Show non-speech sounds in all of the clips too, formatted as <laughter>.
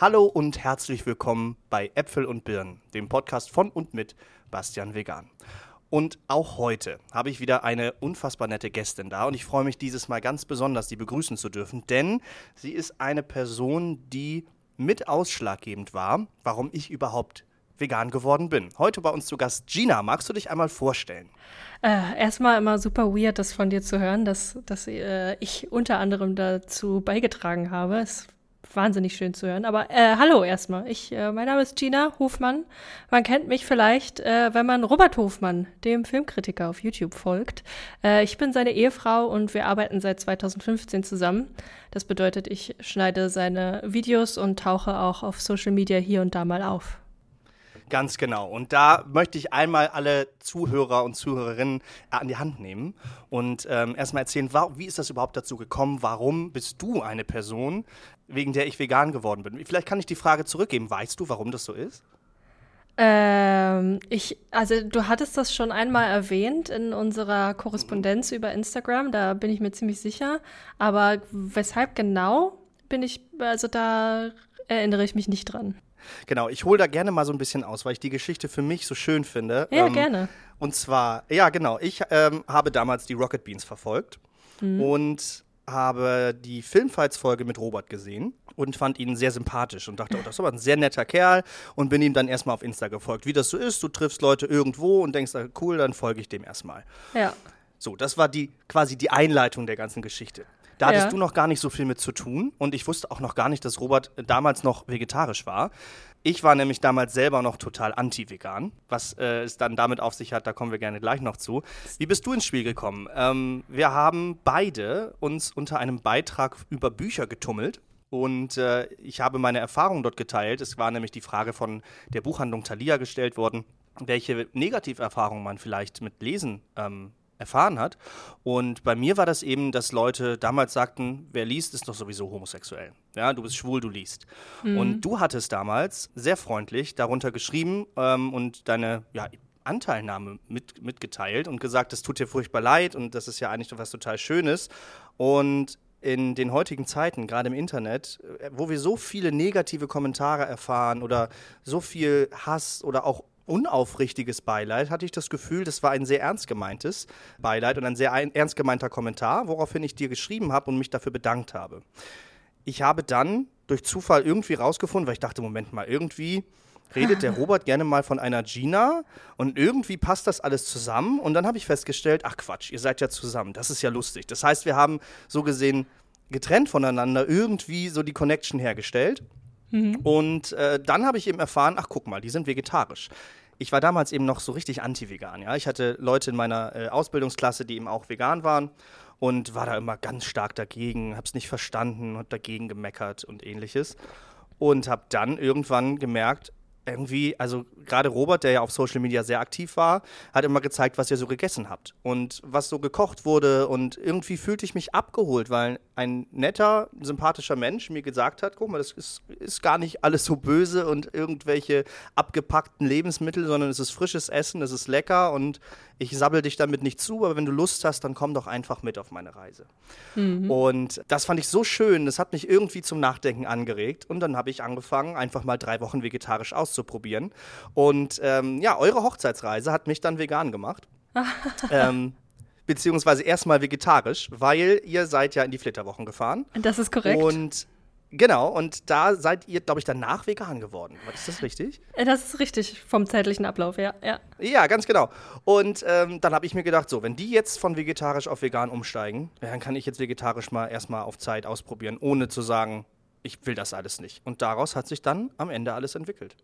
Hallo und herzlich willkommen bei Äpfel und Birnen, dem Podcast von und mit Bastian Vegan. Und auch heute habe ich wieder eine unfassbar nette Gästin da und ich freue mich dieses Mal ganz besonders, sie begrüßen zu dürfen, denn sie ist eine Person, die mit ausschlaggebend war, warum ich überhaupt vegan geworden bin. Heute bei uns zu Gast Gina. Magst du dich einmal vorstellen? Äh, erstmal immer super weird, das von dir zu hören, dass, dass äh, ich unter anderem dazu beigetragen habe. Es wahnsinnig schön zu hören. Aber äh, hallo erstmal. Ich, äh, mein Name ist Gina Hofmann. Man kennt mich vielleicht, äh, wenn man Robert Hofmann, dem Filmkritiker auf YouTube folgt. Äh, ich bin seine Ehefrau und wir arbeiten seit 2015 zusammen. Das bedeutet, ich schneide seine Videos und tauche auch auf Social Media hier und da mal auf. Ganz genau. Und da möchte ich einmal alle Zuhörer und Zuhörerinnen an die Hand nehmen und ähm, erstmal erzählen, wie ist das überhaupt dazu gekommen? Warum bist du eine Person, wegen der ich vegan geworden bin? Vielleicht kann ich die Frage zurückgeben. Weißt du, warum das so ist? Ähm, ich, also du hattest das schon einmal erwähnt in unserer Korrespondenz über Instagram, da bin ich mir ziemlich sicher. Aber weshalb genau bin ich, also da erinnere ich mich nicht dran. Genau, ich hole da gerne mal so ein bisschen aus, weil ich die Geschichte für mich so schön finde. Ja, ähm, gerne. Und zwar, ja, genau, ich ähm, habe damals die Rocket Beans verfolgt mhm. und habe die Filmfights-Folge mit Robert gesehen und fand ihn sehr sympathisch und dachte, oh, das ist aber ein sehr netter Kerl und bin ihm dann erstmal auf Insta gefolgt. Wie das so ist, du triffst Leute irgendwo und denkst, ah, cool, dann folge ich dem erstmal. Ja. So, das war die quasi die Einleitung der ganzen Geschichte. Da hattest ja. du noch gar nicht so viel mit zu tun und ich wusste auch noch gar nicht, dass Robert damals noch vegetarisch war. Ich war nämlich damals selber noch total anti-vegan, was äh, es dann damit auf sich hat, da kommen wir gerne gleich noch zu. Wie bist du ins Spiel gekommen? Ähm, wir haben beide uns unter einem Beitrag über Bücher getummelt. Und äh, ich habe meine Erfahrungen dort geteilt. Es war nämlich die Frage von der Buchhandlung Thalia gestellt worden, welche Negativerfahrungen man vielleicht mit Lesen ähm, erfahren hat. Und bei mir war das eben, dass Leute damals sagten, wer liest, ist doch sowieso homosexuell. Ja, du bist schwul, du liest. Mhm. Und du hattest damals sehr freundlich darunter geschrieben ähm, und deine ja, Anteilnahme mit, mitgeteilt und gesagt, das tut dir furchtbar leid und das ist ja eigentlich was total Schönes. Und in den heutigen Zeiten, gerade im Internet, äh, wo wir so viele negative Kommentare erfahren oder so viel Hass oder auch unaufrichtiges Beileid, hatte ich das Gefühl, das war ein sehr ernst gemeintes Beileid und ein sehr ein, ernst gemeinter Kommentar, woraufhin ich dir geschrieben habe und mich dafür bedankt habe. Ich habe dann durch Zufall irgendwie rausgefunden, weil ich dachte, Moment mal, irgendwie redet der <laughs> Robert gerne mal von einer Gina und irgendwie passt das alles zusammen und dann habe ich festgestellt, ach Quatsch, ihr seid ja zusammen, das ist ja lustig. Das heißt, wir haben so gesehen getrennt voneinander irgendwie so die Connection hergestellt. Mhm. Und äh, dann habe ich eben erfahren, ach guck mal, die sind vegetarisch ich war damals eben noch so richtig anti-vegan. Ja? Ich hatte Leute in meiner äh, Ausbildungsklasse, die eben auch vegan waren und war da immer ganz stark dagegen, hab's nicht verstanden und dagegen gemeckert und ähnliches. Und habe dann irgendwann gemerkt, irgendwie, also gerade Robert, der ja auf Social Media sehr aktiv war, hat immer gezeigt, was ihr so gegessen habt und was so gekocht wurde. Und irgendwie fühlte ich mich abgeholt, weil ein netter, sympathischer Mensch mir gesagt hat: guck mal, das ist, ist gar nicht alles so böse und irgendwelche abgepackten Lebensmittel, sondern es ist frisches Essen, es ist lecker und ich sabbel dich damit nicht zu, aber wenn du Lust hast, dann komm doch einfach mit auf meine Reise. Mhm. Und das fand ich so schön, das hat mich irgendwie zum Nachdenken angeregt und dann habe ich angefangen, einfach mal drei Wochen vegetarisch auszuprobieren. Und ähm, ja, eure Hochzeitsreise hat mich dann vegan gemacht. <laughs> ähm, beziehungsweise erstmal vegetarisch, weil ihr seid ja in die Flitterwochen gefahren. Das ist korrekt. Und Genau, und da seid ihr, glaube ich, danach vegan geworden. Ist das richtig? Äh, das ist richtig, vom zeitlichen Ablauf, ja. Ja, ja ganz genau. Und ähm, dann habe ich mir gedacht, so, wenn die jetzt von vegetarisch auf vegan umsteigen, dann kann ich jetzt vegetarisch mal erstmal auf Zeit ausprobieren, ohne zu sagen, ich will das alles nicht. Und daraus hat sich dann am Ende alles entwickelt.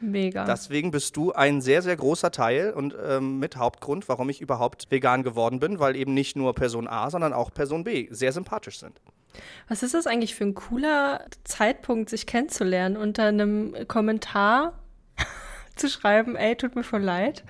Mega. Deswegen bist du ein sehr, sehr großer Teil und ähm, mit Hauptgrund, warum ich überhaupt vegan geworden bin, weil eben nicht nur Person A, sondern auch Person B sehr sympathisch sind. Was ist das eigentlich für ein cooler Zeitpunkt, sich kennenzulernen, unter einem Kommentar <laughs> zu schreiben, ey, tut mir voll leid.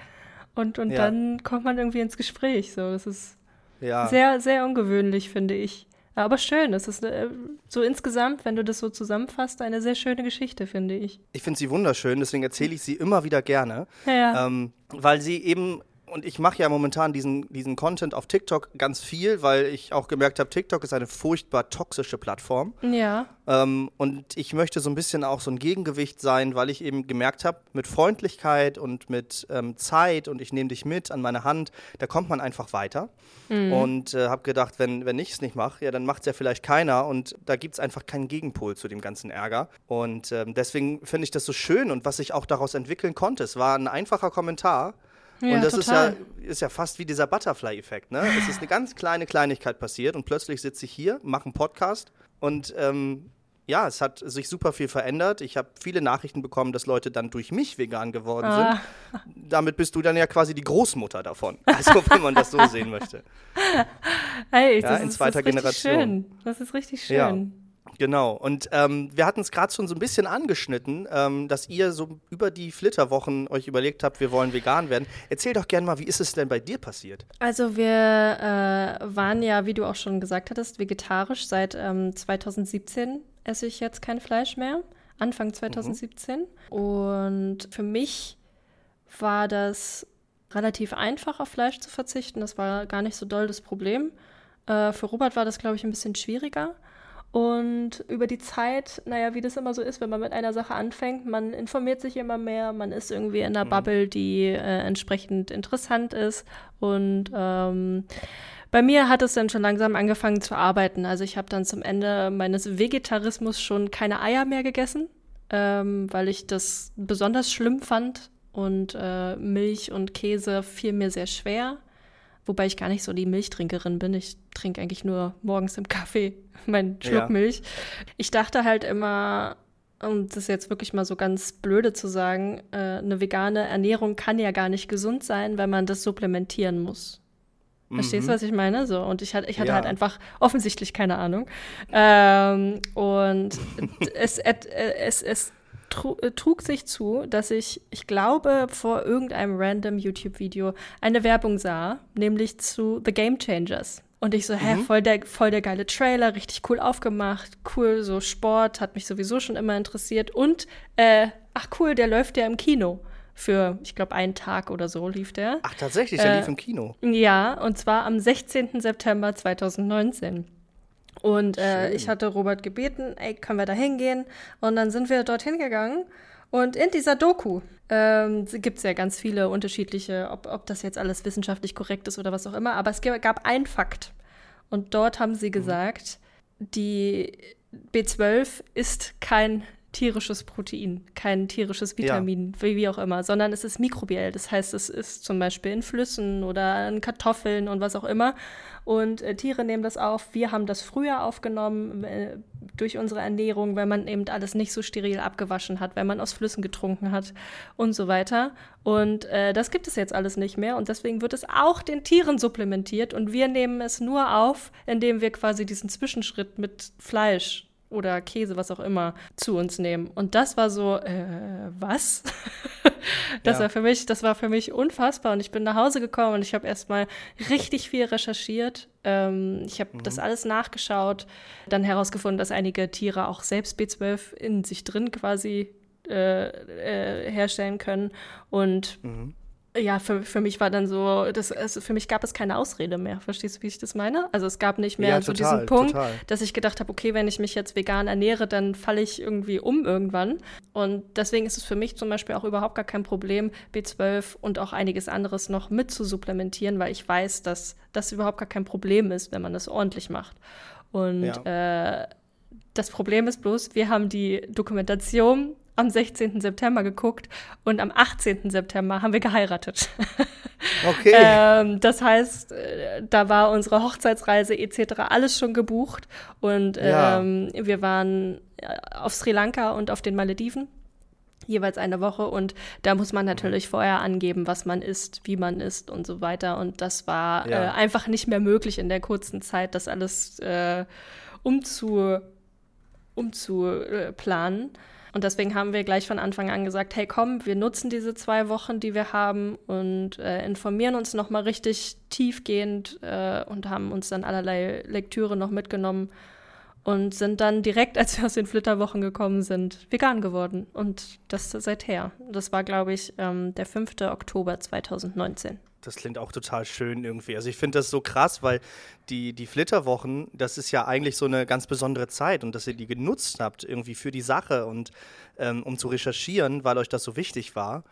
Und, und ja. dann kommt man irgendwie ins Gespräch. So, das ist ja. sehr, sehr ungewöhnlich, finde ich. Aber schön, es ist äh, so insgesamt, wenn du das so zusammenfasst, eine sehr schöne Geschichte, finde ich. Ich finde sie wunderschön, deswegen erzähle ich sie immer wieder gerne. Ja, ähm, weil sie eben und ich mache ja momentan diesen, diesen Content auf TikTok ganz viel, weil ich auch gemerkt habe, TikTok ist eine furchtbar toxische Plattform. Ja. Ähm, und ich möchte so ein bisschen auch so ein Gegengewicht sein, weil ich eben gemerkt habe, mit Freundlichkeit und mit ähm, Zeit und ich nehme dich mit an meine Hand, da kommt man einfach weiter. Mhm. Und äh, habe gedacht, wenn, wenn ich es nicht mache, ja, dann macht es ja vielleicht keiner und da gibt es einfach keinen Gegenpol zu dem ganzen Ärger. Und ähm, deswegen finde ich das so schön und was ich auch daraus entwickeln konnte. Es war ein einfacher Kommentar. Ja, und das ist ja, ist ja fast wie dieser Butterfly-Effekt. Ne? Es ist eine ganz kleine Kleinigkeit passiert und plötzlich sitze ich hier, mache einen Podcast und ähm, ja, es hat sich super viel verändert. Ich habe viele Nachrichten bekommen, dass Leute dann durch mich vegan geworden ah. sind. Damit bist du dann ja quasi die Großmutter davon. <laughs> Also, wenn man das so sehen möchte. Hey, ja, das in zweiter das ist Generation. Schön. Das ist richtig schön. Ja. Genau. Und ähm, wir hatten es gerade schon so ein bisschen angeschnitten, ähm, dass ihr so über die Flitterwochen euch überlegt habt, wir wollen vegan werden. Erzähl doch gerne mal, wie ist es denn bei dir passiert? Also wir äh, waren ja, wie du auch schon gesagt hattest, vegetarisch. Seit ähm, 2017 esse ich jetzt kein Fleisch mehr. Anfang 2017. Mhm. Und für mich war das relativ einfach, auf Fleisch zu verzichten. Das war gar nicht so doll das Problem. Äh, für Robert war das, glaube ich, ein bisschen schwieriger. Und über die Zeit, naja, wie das immer so ist, wenn man mit einer Sache anfängt, man informiert sich immer mehr, man ist irgendwie in einer mhm. Bubble, die äh, entsprechend interessant ist. Und ähm, bei mir hat es dann schon langsam angefangen zu arbeiten. Also ich habe dann zum Ende meines Vegetarismus schon keine Eier mehr gegessen, ähm, weil ich das besonders schlimm fand. Und äh, Milch und Käse fiel mir sehr schwer. Wobei ich gar nicht so die Milchtrinkerin bin. Ich trinke eigentlich nur morgens im Kaffee <laughs> meinen Schluck ja. Milch. Ich dachte halt immer, um das jetzt wirklich mal so ganz blöde zu sagen, äh, eine vegane Ernährung kann ja gar nicht gesund sein, weil man das supplementieren muss. Verstehst du, mhm. was ich meine? So, und ich, hatte, ich hatte ja. halt einfach offensichtlich keine Ahnung. Ähm, und <laughs> es, es, es äh, trug sich zu, dass ich, ich glaube, vor irgendeinem random YouTube-Video eine Werbung sah, nämlich zu The Game Changers. Und ich so, hä, mhm. voll, der, voll der geile Trailer, richtig cool aufgemacht, cool, so Sport, hat mich sowieso schon immer interessiert. Und, äh, ach cool, der läuft ja im Kino. Für, ich glaube, einen Tag oder so lief der. Ach, tatsächlich, der äh, lief im Kino. Ja, und zwar am 16. September 2019. Und äh, ich hatte Robert gebeten, ey, können wir da hingehen? Und dann sind wir dorthin gegangen. Und in dieser Doku ähm, gibt es ja ganz viele unterschiedliche, ob, ob das jetzt alles wissenschaftlich korrekt ist oder was auch immer. Aber es gab einen Fakt. Und dort haben sie mhm. gesagt, mhm. die B12 ist kein tierisches Protein, kein tierisches Vitamin, ja. wie, wie, auch immer, sondern es ist mikrobiell. Das heißt, es ist zum Beispiel in Flüssen oder in Kartoffeln und was auch immer. Und äh, Tiere nehmen das auf. Wir haben das früher aufgenommen äh, durch unsere Ernährung, weil man eben alles nicht so steril abgewaschen hat, wenn man aus Flüssen getrunken hat und so weiter. Und äh, das gibt es jetzt alles nicht mehr. Und deswegen wird es auch den Tieren supplementiert. Und wir nehmen es nur auf, indem wir quasi diesen Zwischenschritt mit Fleisch oder Käse, was auch immer, zu uns nehmen. Und das war so, äh, was? <laughs> das ja. war für mich, das war für mich unfassbar. Und ich bin nach Hause gekommen und ich habe erstmal richtig viel recherchiert. Ähm, ich habe mhm. das alles nachgeschaut, dann herausgefunden, dass einige Tiere auch selbst B12 in sich drin quasi äh, äh, herstellen können. Und mhm ja, für, für mich war dann so, das, also für mich gab es keine Ausrede mehr. Verstehst du, wie ich das meine? Also es gab nicht mehr ja, so diesen Punkt, total. dass ich gedacht habe, okay, wenn ich mich jetzt vegan ernähre, dann falle ich irgendwie um irgendwann. Und deswegen ist es für mich zum Beispiel auch überhaupt gar kein Problem, B12 und auch einiges anderes noch mit zu supplementieren, weil ich weiß, dass das überhaupt gar kein Problem ist, wenn man das ordentlich macht. Und ja. äh, das Problem ist bloß, wir haben die Dokumentation am 16. September geguckt und am 18. September haben wir geheiratet. <laughs> Okay. ähm, das heißt, äh, da war unsere Hochzeitsreise etc. alles schon gebucht und ähm, ja. wir waren äh, auf Sri Lanka und auf den Malediven jeweils eine Woche und da muss man natürlich vorher angeben, was man isst, wie man isst und so weiter und das war ja. äh, einfach nicht mehr möglich in der kurzen Zeit, das alles äh, umzu umzuplanen. Und deswegen haben wir gleich von Anfang an gesagt, hey komm, wir nutzen diese zwei Wochen, die wir haben und äh, informieren uns nochmal richtig tiefgehend äh, und haben uns dann allerlei Lektüre noch mitgenommen und sind dann direkt, <laughs> als wir aus den Flitterwochen gekommen sind, vegan geworden. Und das seither. Das war, glaube ich, ähm, der 5. Oktober 2019. das klingt auch total schön irgendwie. Also ich finde das so krass, weil die, die Flitterwochen, das ist ja eigentlich so eine ganz besondere Zeit und dass ihr die genutzt habt irgendwie für die Sache und ähm, um zu recherchieren, weil euch das so wichtig war.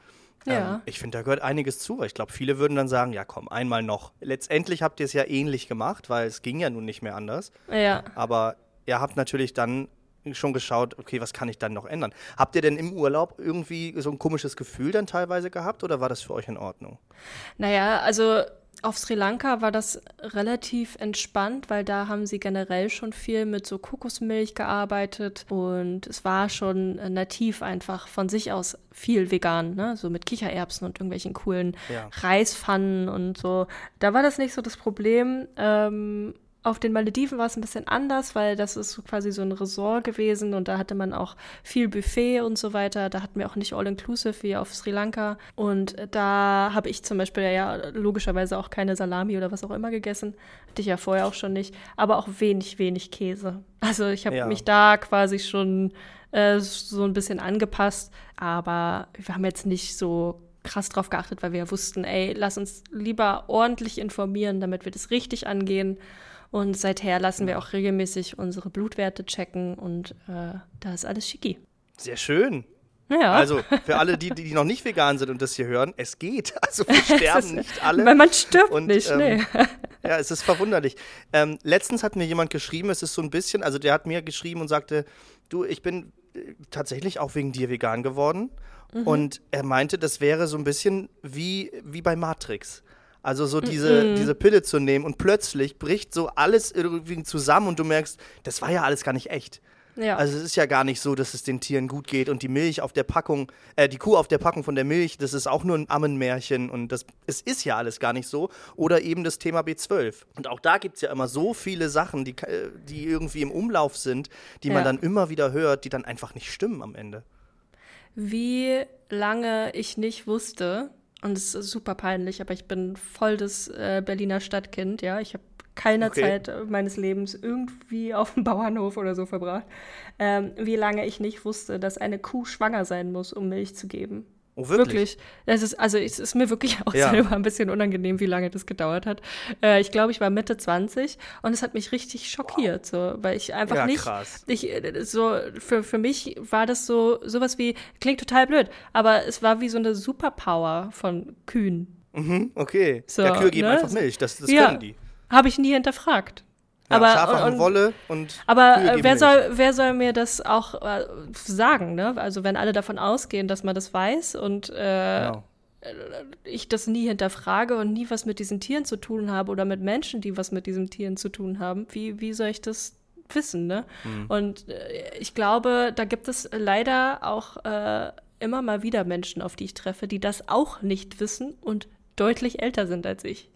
Ja. Ähm, ich finde, da gehört einiges zu, weil ich glaube, viele würden dann sagen, ja komm, einmal noch. Letztendlich habt ihr es ja ähnlich gemacht, weil es ging ja nun nicht mehr anders. Ja. Aber ihr habt natürlich dann schon geschaut, okay, was kann ich dann noch ändern? Habt ihr denn im Urlaub irgendwie so ein komisches Gefühl dann teilweise gehabt oder war das für euch in Ordnung? Naja, also auf Sri Lanka war das relativ entspannt, weil da haben sie generell schon viel mit so Kokosmilch gearbeitet und es war schon nativ einfach von sich aus viel vegan, ne? so mit Kichererbsen und irgendwelchen coolen ja. Reispfannen und so. Da war das nicht so das Problem. Ähm, auf den Malediven war es ein bisschen anders, weil das ist quasi so ein Resort gewesen und da hatte man auch viel Buffet und so weiter. Da hatten wir auch nicht All-Inclusive wie auf Sri Lanka. Und da habe ich zum Beispiel ja logischerweise auch keine Salami oder was auch immer gegessen. Hatte ich ja vorher auch schon nicht. Aber auch wenig, wenig Käse. Also ich habe ja. mich da quasi schon äh, so ein bisschen angepasst. Aber wir haben jetzt nicht so krass drauf geachtet, weil wir wussten, ey, lass uns lieber ordentlich informieren, damit wir das richtig angehen. Und seither lassen wir auch regelmäßig unsere Blutwerte checken und äh, da ist alles schicki. Sehr schön. Ja. Also für alle, die, die noch nicht vegan sind und das hier hören, es geht. <laughs> Also wir <laughs> sterben ist, nicht alle. Weil man stirbt und, nicht, ähm, nee. <laughs> Ja, es ist verwunderlich. Ähm, letztens hat mir jemand geschrieben, es ist so ein bisschen, also der hat mir geschrieben und sagte, du, ich bin äh, tatsächlich auch wegen dir vegan geworden. Mhm. Und er meinte, das wäre so ein bisschen wie, wie bei Matrix. Also so diese, mm -mm. diese Pille zu nehmen und plötzlich bricht so alles irgendwie zusammen und du merkst, das war ja alles gar nicht echt. Ja. Also es ist ja gar nicht so, dass es den Tieren gut geht und die Milch auf der Packung, äh, die Kuh auf der Packung von der Milch, das ist auch nur ein Ammenmärchen und das, es ist ja alles gar nicht so. Oder eben das Thema B12. Und auch da gibt es ja immer so viele Sachen, die, äh, die irgendwie im Umlauf sind, die ja. man dann immer wieder hört, die dann einfach nicht stimmen am Ende. Wie lange ich nicht wusste, und es ist super peinlich, aber ich bin voll das äh, Berliner Stadtkind, ja. Ich habe keine okay. Zeit meines Lebens irgendwie <laughs> auf dem Bauernhof oder so verbracht. Ähm, wie lange ich nicht wusste, dass eine Kuh schwanger sein muss, um Milch zu geben. Oh, wirklich? wirklich. Das ist, also es ist mir wirklich <laughs> auch ja. selber ein bisschen unangenehm, wie lange das gedauert hat. Äh, ich glaube, ich war Mitte 20 und es hat mich richtig schockiert, so, weil ich einfach ja, nicht. Krass. Ich, äh, so, für, für mich war das so sowas wie, klingt total blöd, aber es war wie so eine Superpower von Kühen. Mhm, okay. So, ja, Kühe geben ne? einfach Milch, das, das ja, können die. Habe ich nie hinterfragt. Ja, aber Schafe und, Wolle und aber wer soll wer soll mir das auch äh, sagen ne also wenn alle davon ausgehen dass man das weiß und äh, genau. Ich das nie hinterfrage und nie was mit diesen Tieren zu tun habe oder mit Menschen die was mit diesen Tieren zu tun haben wie wie soll ich das wissen ne mhm. und äh, ich glaube da gibt es leider auch äh, immer mal wieder Menschen auf die ich treffe die das auch nicht wissen und deutlich älter sind als ich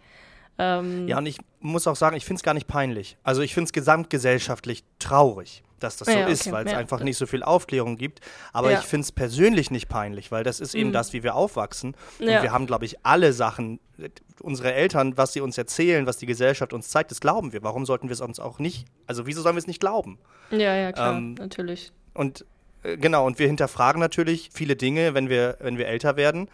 ähm, ja, und ich muss auch sagen, ich finde es gar nicht peinlich. Also ich finde es gesamtgesellschaftlich traurig, dass das so ja, ist, weil es ja. einfach nicht so viel Aufklärung gibt. Aber ja. ich finde es persönlich nicht peinlich, weil das ist eben mhm. das, wie wir aufwachsen. Und wir haben, glaube ich, alle Sachen, unsere Eltern, was sie uns erzählen, was die Gesellschaft uns zeigt, das glauben wir. Warum sollten wir es uns auch nicht, also wieso sollen wir es nicht glauben? Ja, ja, klar, ähm, natürlich. Und äh, genau, und wir hinterfragen natürlich viele Dinge, wenn wir, wenn wir älter werden.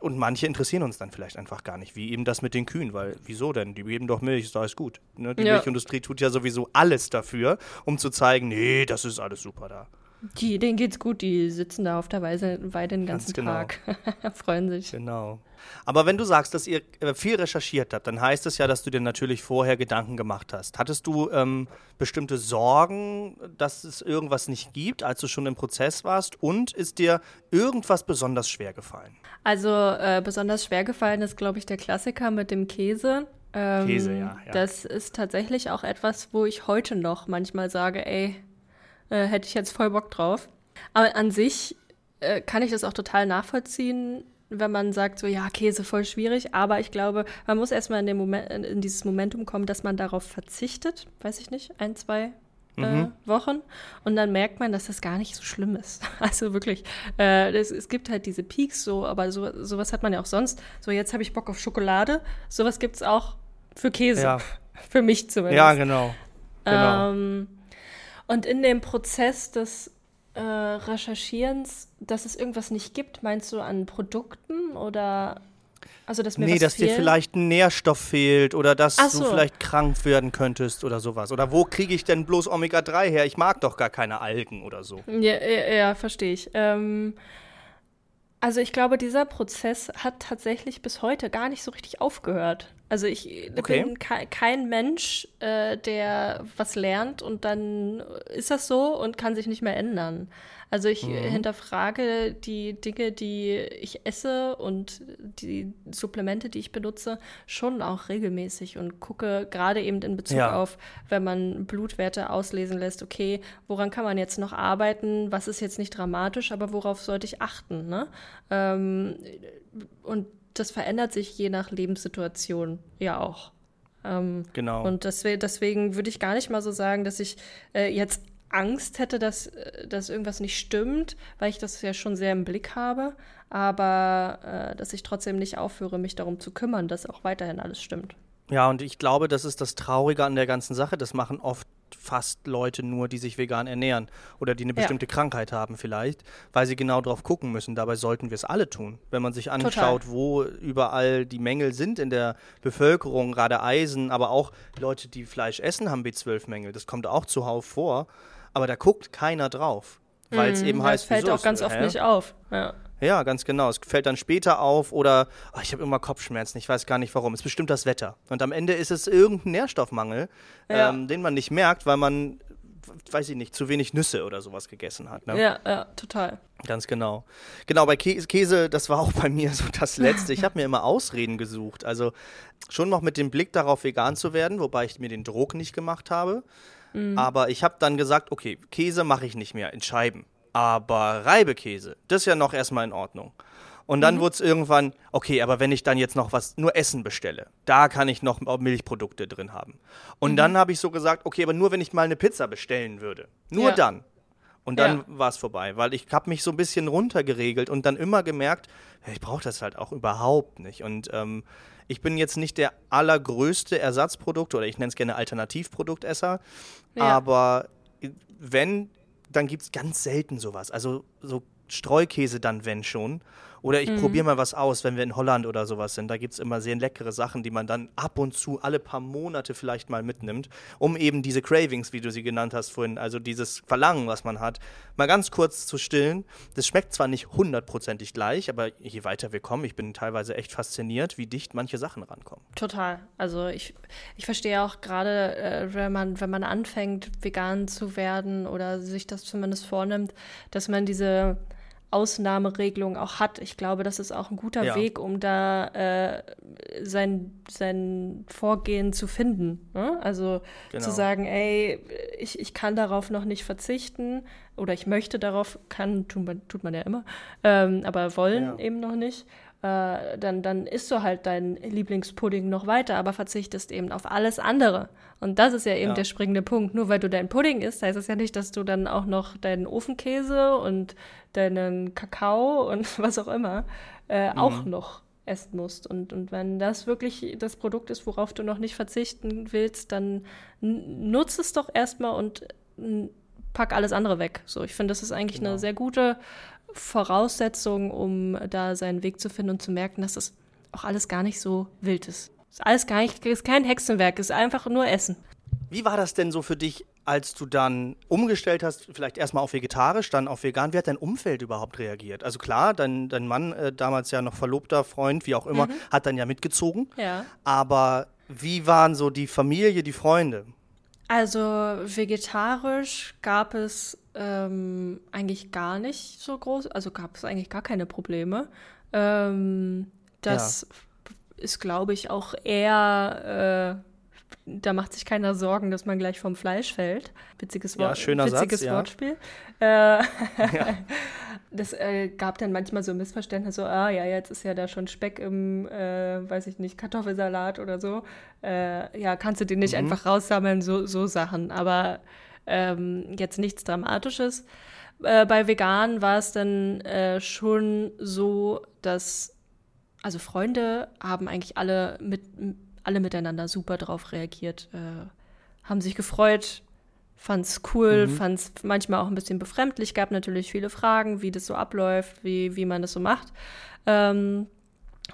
Und manche interessieren uns dann vielleicht einfach gar nicht, wie eben das mit den Kühen, weil wieso denn? Die geben doch Milch, ist alles gut. Ne? Die ja. Milchindustrie tut ja sowieso alles dafür, um zu zeigen, nee, das ist alles super da. Die, denen geht's gut, die sitzen da auf der Weise, Weide den ganzen genau. Tag, <laughs> freuen sich. Genau. Aber wenn du sagst, dass ihr äh, viel recherchiert habt, dann heißt es ja, dass du dir natürlich vorher Gedanken gemacht hast. Hattest du ähm, bestimmte Sorgen, dass es irgendwas nicht gibt, als du schon im Prozess warst? Und ist dir irgendwas besonders schwer gefallen? Also äh, besonders schwer gefallen ist, glaube ich, der Klassiker mit dem Käse. Ähm, Käse, ja, ja. Das ist tatsächlich auch etwas, wo ich heute noch manchmal sage, ey, äh, hätte ich jetzt voll Bock drauf. Aber an sich äh, kann ich das auch total nachvollziehen, wenn man sagt, so ja, Käse voll schwierig, aber ich glaube, man muss erstmal in, Moment, in dieses Momentum kommen, dass man darauf verzichtet, weiß ich nicht, ein, zwei äh, mhm. Wochen. Und dann merkt man, dass das gar nicht so schlimm ist. <laughs> Also wirklich, äh, das, es gibt halt diese Peaks so, aber so, sowas hat man ja auch sonst. So, jetzt habe ich Bock auf Schokolade. Sowas gibt es auch für Käse. Ja. Für mich zumindest. Ja, genau. genau. Ähm, und in dem Prozess des äh, Recherchierens, dass es irgendwas nicht gibt, meinst du an Produkten oder? Also, dass mir nee, dass fehlt? dir vielleicht ein Nährstoff fehlt oder dass Ach du so. vielleicht krank werden könntest oder sowas. Oder wo kriege ich denn bloß Omega-3 her? Ich mag doch gar keine Algen oder so. Ja, ja, ja verstehe ich. Ähm, also ich glaube, dieser Prozess hat tatsächlich bis heute gar nicht so richtig aufgehört. Also ich Okay. bin ke kein Mensch, äh, der was lernt und dann ist das so und kann sich nicht mehr ändern. Also ich äh, hinterfrage die Dinge, die ich esse und die Supplemente, die ich benutze, schon auch regelmäßig und gucke gerade eben in Bezug Ja. auf, wenn man Blutwerte auslesen lässt, okay, woran kann man jetzt noch arbeiten, was ist jetzt nicht dramatisch, aber worauf sollte ich achten, ne? Ähm, und das verändert sich je nach Lebenssituation ja auch. Ähm, Genau. und deswegen, deswegen würde ich gar nicht mal so sagen, dass ich äh, jetzt Angst hätte, dass, äh, dass irgendwas nicht stimmt, weil ich das ja schon sehr im Blick habe. Aber äh, dass ich trotzdem nicht aufhöre, mich darum zu kümmern, dass auch weiterhin alles stimmt. Ja, und ich glaube, das ist das Traurige an der ganzen Sache. Das machen oft fast Leute nur, die sich vegan ernähren oder die eine Ja. bestimmte Krankheit haben vielleicht, weil sie genau drauf gucken müssen. Dabei sollten wir es alle tun. Wenn man sich anschaut, wo überall die Mängel sind in der Bevölkerung, gerade Eisen, aber auch Leute, die Fleisch essen, haben B12-Mängel. Das kommt auch zuhauf vor. Aber da guckt keiner drauf. Weil es eben Mhm, Ja, heißt, es fällt auch ganz oft hä? nicht auf. Ja. Ja, ganz genau. Es fällt dann später auf oder ach, ich habe immer Kopfschmerzen, ich weiß gar nicht warum. Es ist bestimmt das Wetter. Und am Ende ist es irgendein Nährstoffmangel, Ja. ähm, den man nicht merkt, weil man, weiß ich nicht, zu wenig Nüsse oder sowas gegessen hat. Ne? ja, ja, total. Ganz genau. Genau, bei Käse, das war auch bei mir <laughs> so das Letzte. Ich habe mir immer Ausreden gesucht. Also schon noch mit dem Blick darauf, vegan zu werden, wobei ich mir den Druck nicht gemacht habe. Aber ich habe dann gesagt, okay, Käse mache ich nicht mehr in Scheiben. Aber Reibekäse, das ist ja noch erstmal in Ordnung. Und dann wurde es irgendwann, okay, aber wenn ich dann jetzt noch was, nur Essen bestelle, da kann ich noch Milchprodukte drin haben. Und dann habe ich so gesagt, okay, aber nur wenn ich mal eine Pizza bestellen würde. Nur Ja. dann. Und dann Ja. war es vorbei, weil ich habe mich so ein bisschen runtergeregelt und dann immer gemerkt, ich brauche das halt auch überhaupt nicht. Und ähm, ich bin jetzt nicht der allergrößte Ersatzprodukt oder ich nenne es gerne Alternativproduktesser, Ja. aber wenn, dann gibt es ganz selten sowas. Also so Streukäse dann, wenn schon. Oder ich probiere mal was aus, wenn wir in Holland oder sowas sind. Da gibt es immer sehr leckere Sachen, die man dann ab und zu alle paar Monate vielleicht mal mitnimmt, um eben diese Cravings, wie du sie genannt hast vorhin, also dieses Verlangen, was man hat, mal ganz kurz zu stillen. Das schmeckt zwar nicht hundertprozentig gleich, aber je weiter wir kommen, ich bin teilweise echt fasziniert, wie dicht manche Sachen rankommen. Total. Also ich, ich verstehe auch gerade, äh, wenn man, wenn man anfängt, vegan zu werden oder sich das zumindest vornimmt, dass man diese Ausnahmeregelung auch hat. Ich glaube, das ist auch ein guter Ja. Weg, um da äh, sein, sein Vorgehen zu finden. Ne? Also Genau. zu sagen, ey, ich, ich kann darauf noch nicht verzichten oder ich möchte darauf, kann, tut man, tut man ja immer, ähm, aber wollen Ja. eben noch nicht. Äh, dann, dann isst du halt deinen Lieblingspudding noch weiter, aber verzichtest eben auf alles andere. Und das ist ja eben Ja. der springende Punkt. Nur weil du deinen Pudding isst, heißt es ja nicht, dass du dann auch noch deinen Ofenkäse und deinen Kakao und <laughs> was auch immer äh, auch noch essen musst. Und, und wenn das wirklich das Produkt ist, worauf du noch nicht verzichten willst, dann n- nutz es doch erstmal und pack alles andere weg. So, ich finde, das ist eigentlich Genau. eine sehr gute Voraussetzung, um da seinen Weg zu finden und zu merken, dass das auch alles gar nicht so wild ist. Ist alles gar nicht, ist kein Hexenwerk, ist einfach nur Essen. Wie war das denn so für dich, als du dann umgestellt hast, vielleicht erstmal auf vegetarisch, dann auf vegan? Wie hat dein Umfeld überhaupt reagiert? Also klar, dein, dein Mann, äh, damals ja noch verlobter Freund, wie auch immer, hat dann ja mitgezogen. Ja. Aber wie waren so die Familie, die Freunde? Also vegetarisch gab es ähm, eigentlich gar nicht so groß, also gab es eigentlich gar keine Probleme. Ähm, das ist, glaube ich, auch eher, äh, da macht sich keiner Sorgen, dass man gleich vom Fleisch fällt. Witziges, Ja, Wort, schöner witziges Satz, ja. Wortspiel. Äh, <laughs> Das äh, gab dann manchmal so Missverständnisse, so, ah ja, jetzt ist ja da schon Speck im, äh, weiß ich nicht, Kartoffelsalat oder so. Äh, ja, kannst du den nicht einfach raussammeln, so, so Sachen. Aber ähm, jetzt nichts Dramatisches. Äh, bei Vegan war es dann äh, schon so, dass, also Freunde haben eigentlich alle, mit, alle miteinander super drauf reagiert, äh, haben sich gefreut, fand's cool, fand's manchmal auch ein bisschen befremdlich, gab natürlich viele Fragen, wie das so abläuft, wie, wie man das so macht. Ähm,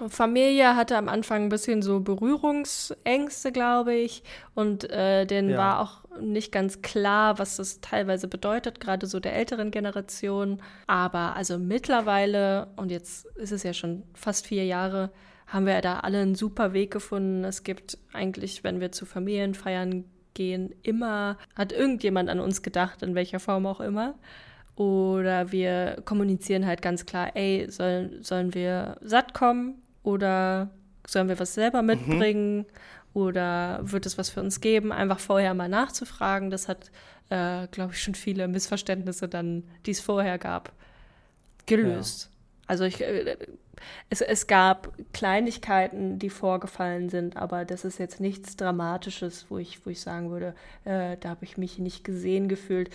Familie hatte am Anfang ein bisschen so Berührungsängste, glaube ich. Und äh, denen ja. war auch nicht ganz klar, was das teilweise bedeutet, gerade so der älteren Generation. Aber also mittlerweile, und jetzt ist es ja schon fast vier Jahre, haben wir da alle einen super Weg gefunden. Es gibt eigentlich, wenn wir zu Familienfeiern gehen, immer hat irgendjemand an uns gedacht, in welcher Form auch immer. Oder wir kommunizieren halt ganz klar, ey, sollen, sollen wir satt kommen oder sollen wir was selber mhm. mitbringen mhm. oder wird es was für uns geben? Einfach vorher mal nachzufragen. Das hat, äh, glaube ich, schon viele Missverständnisse dann, die es vorher gab, gelöst. Ja. Also ich, äh, es, es gab Kleinigkeiten, die vorgefallen sind, aber das ist jetzt nichts Dramatisches, wo ich, wo ich sagen würde, äh, da habe ich mich nicht gesehen gefühlt.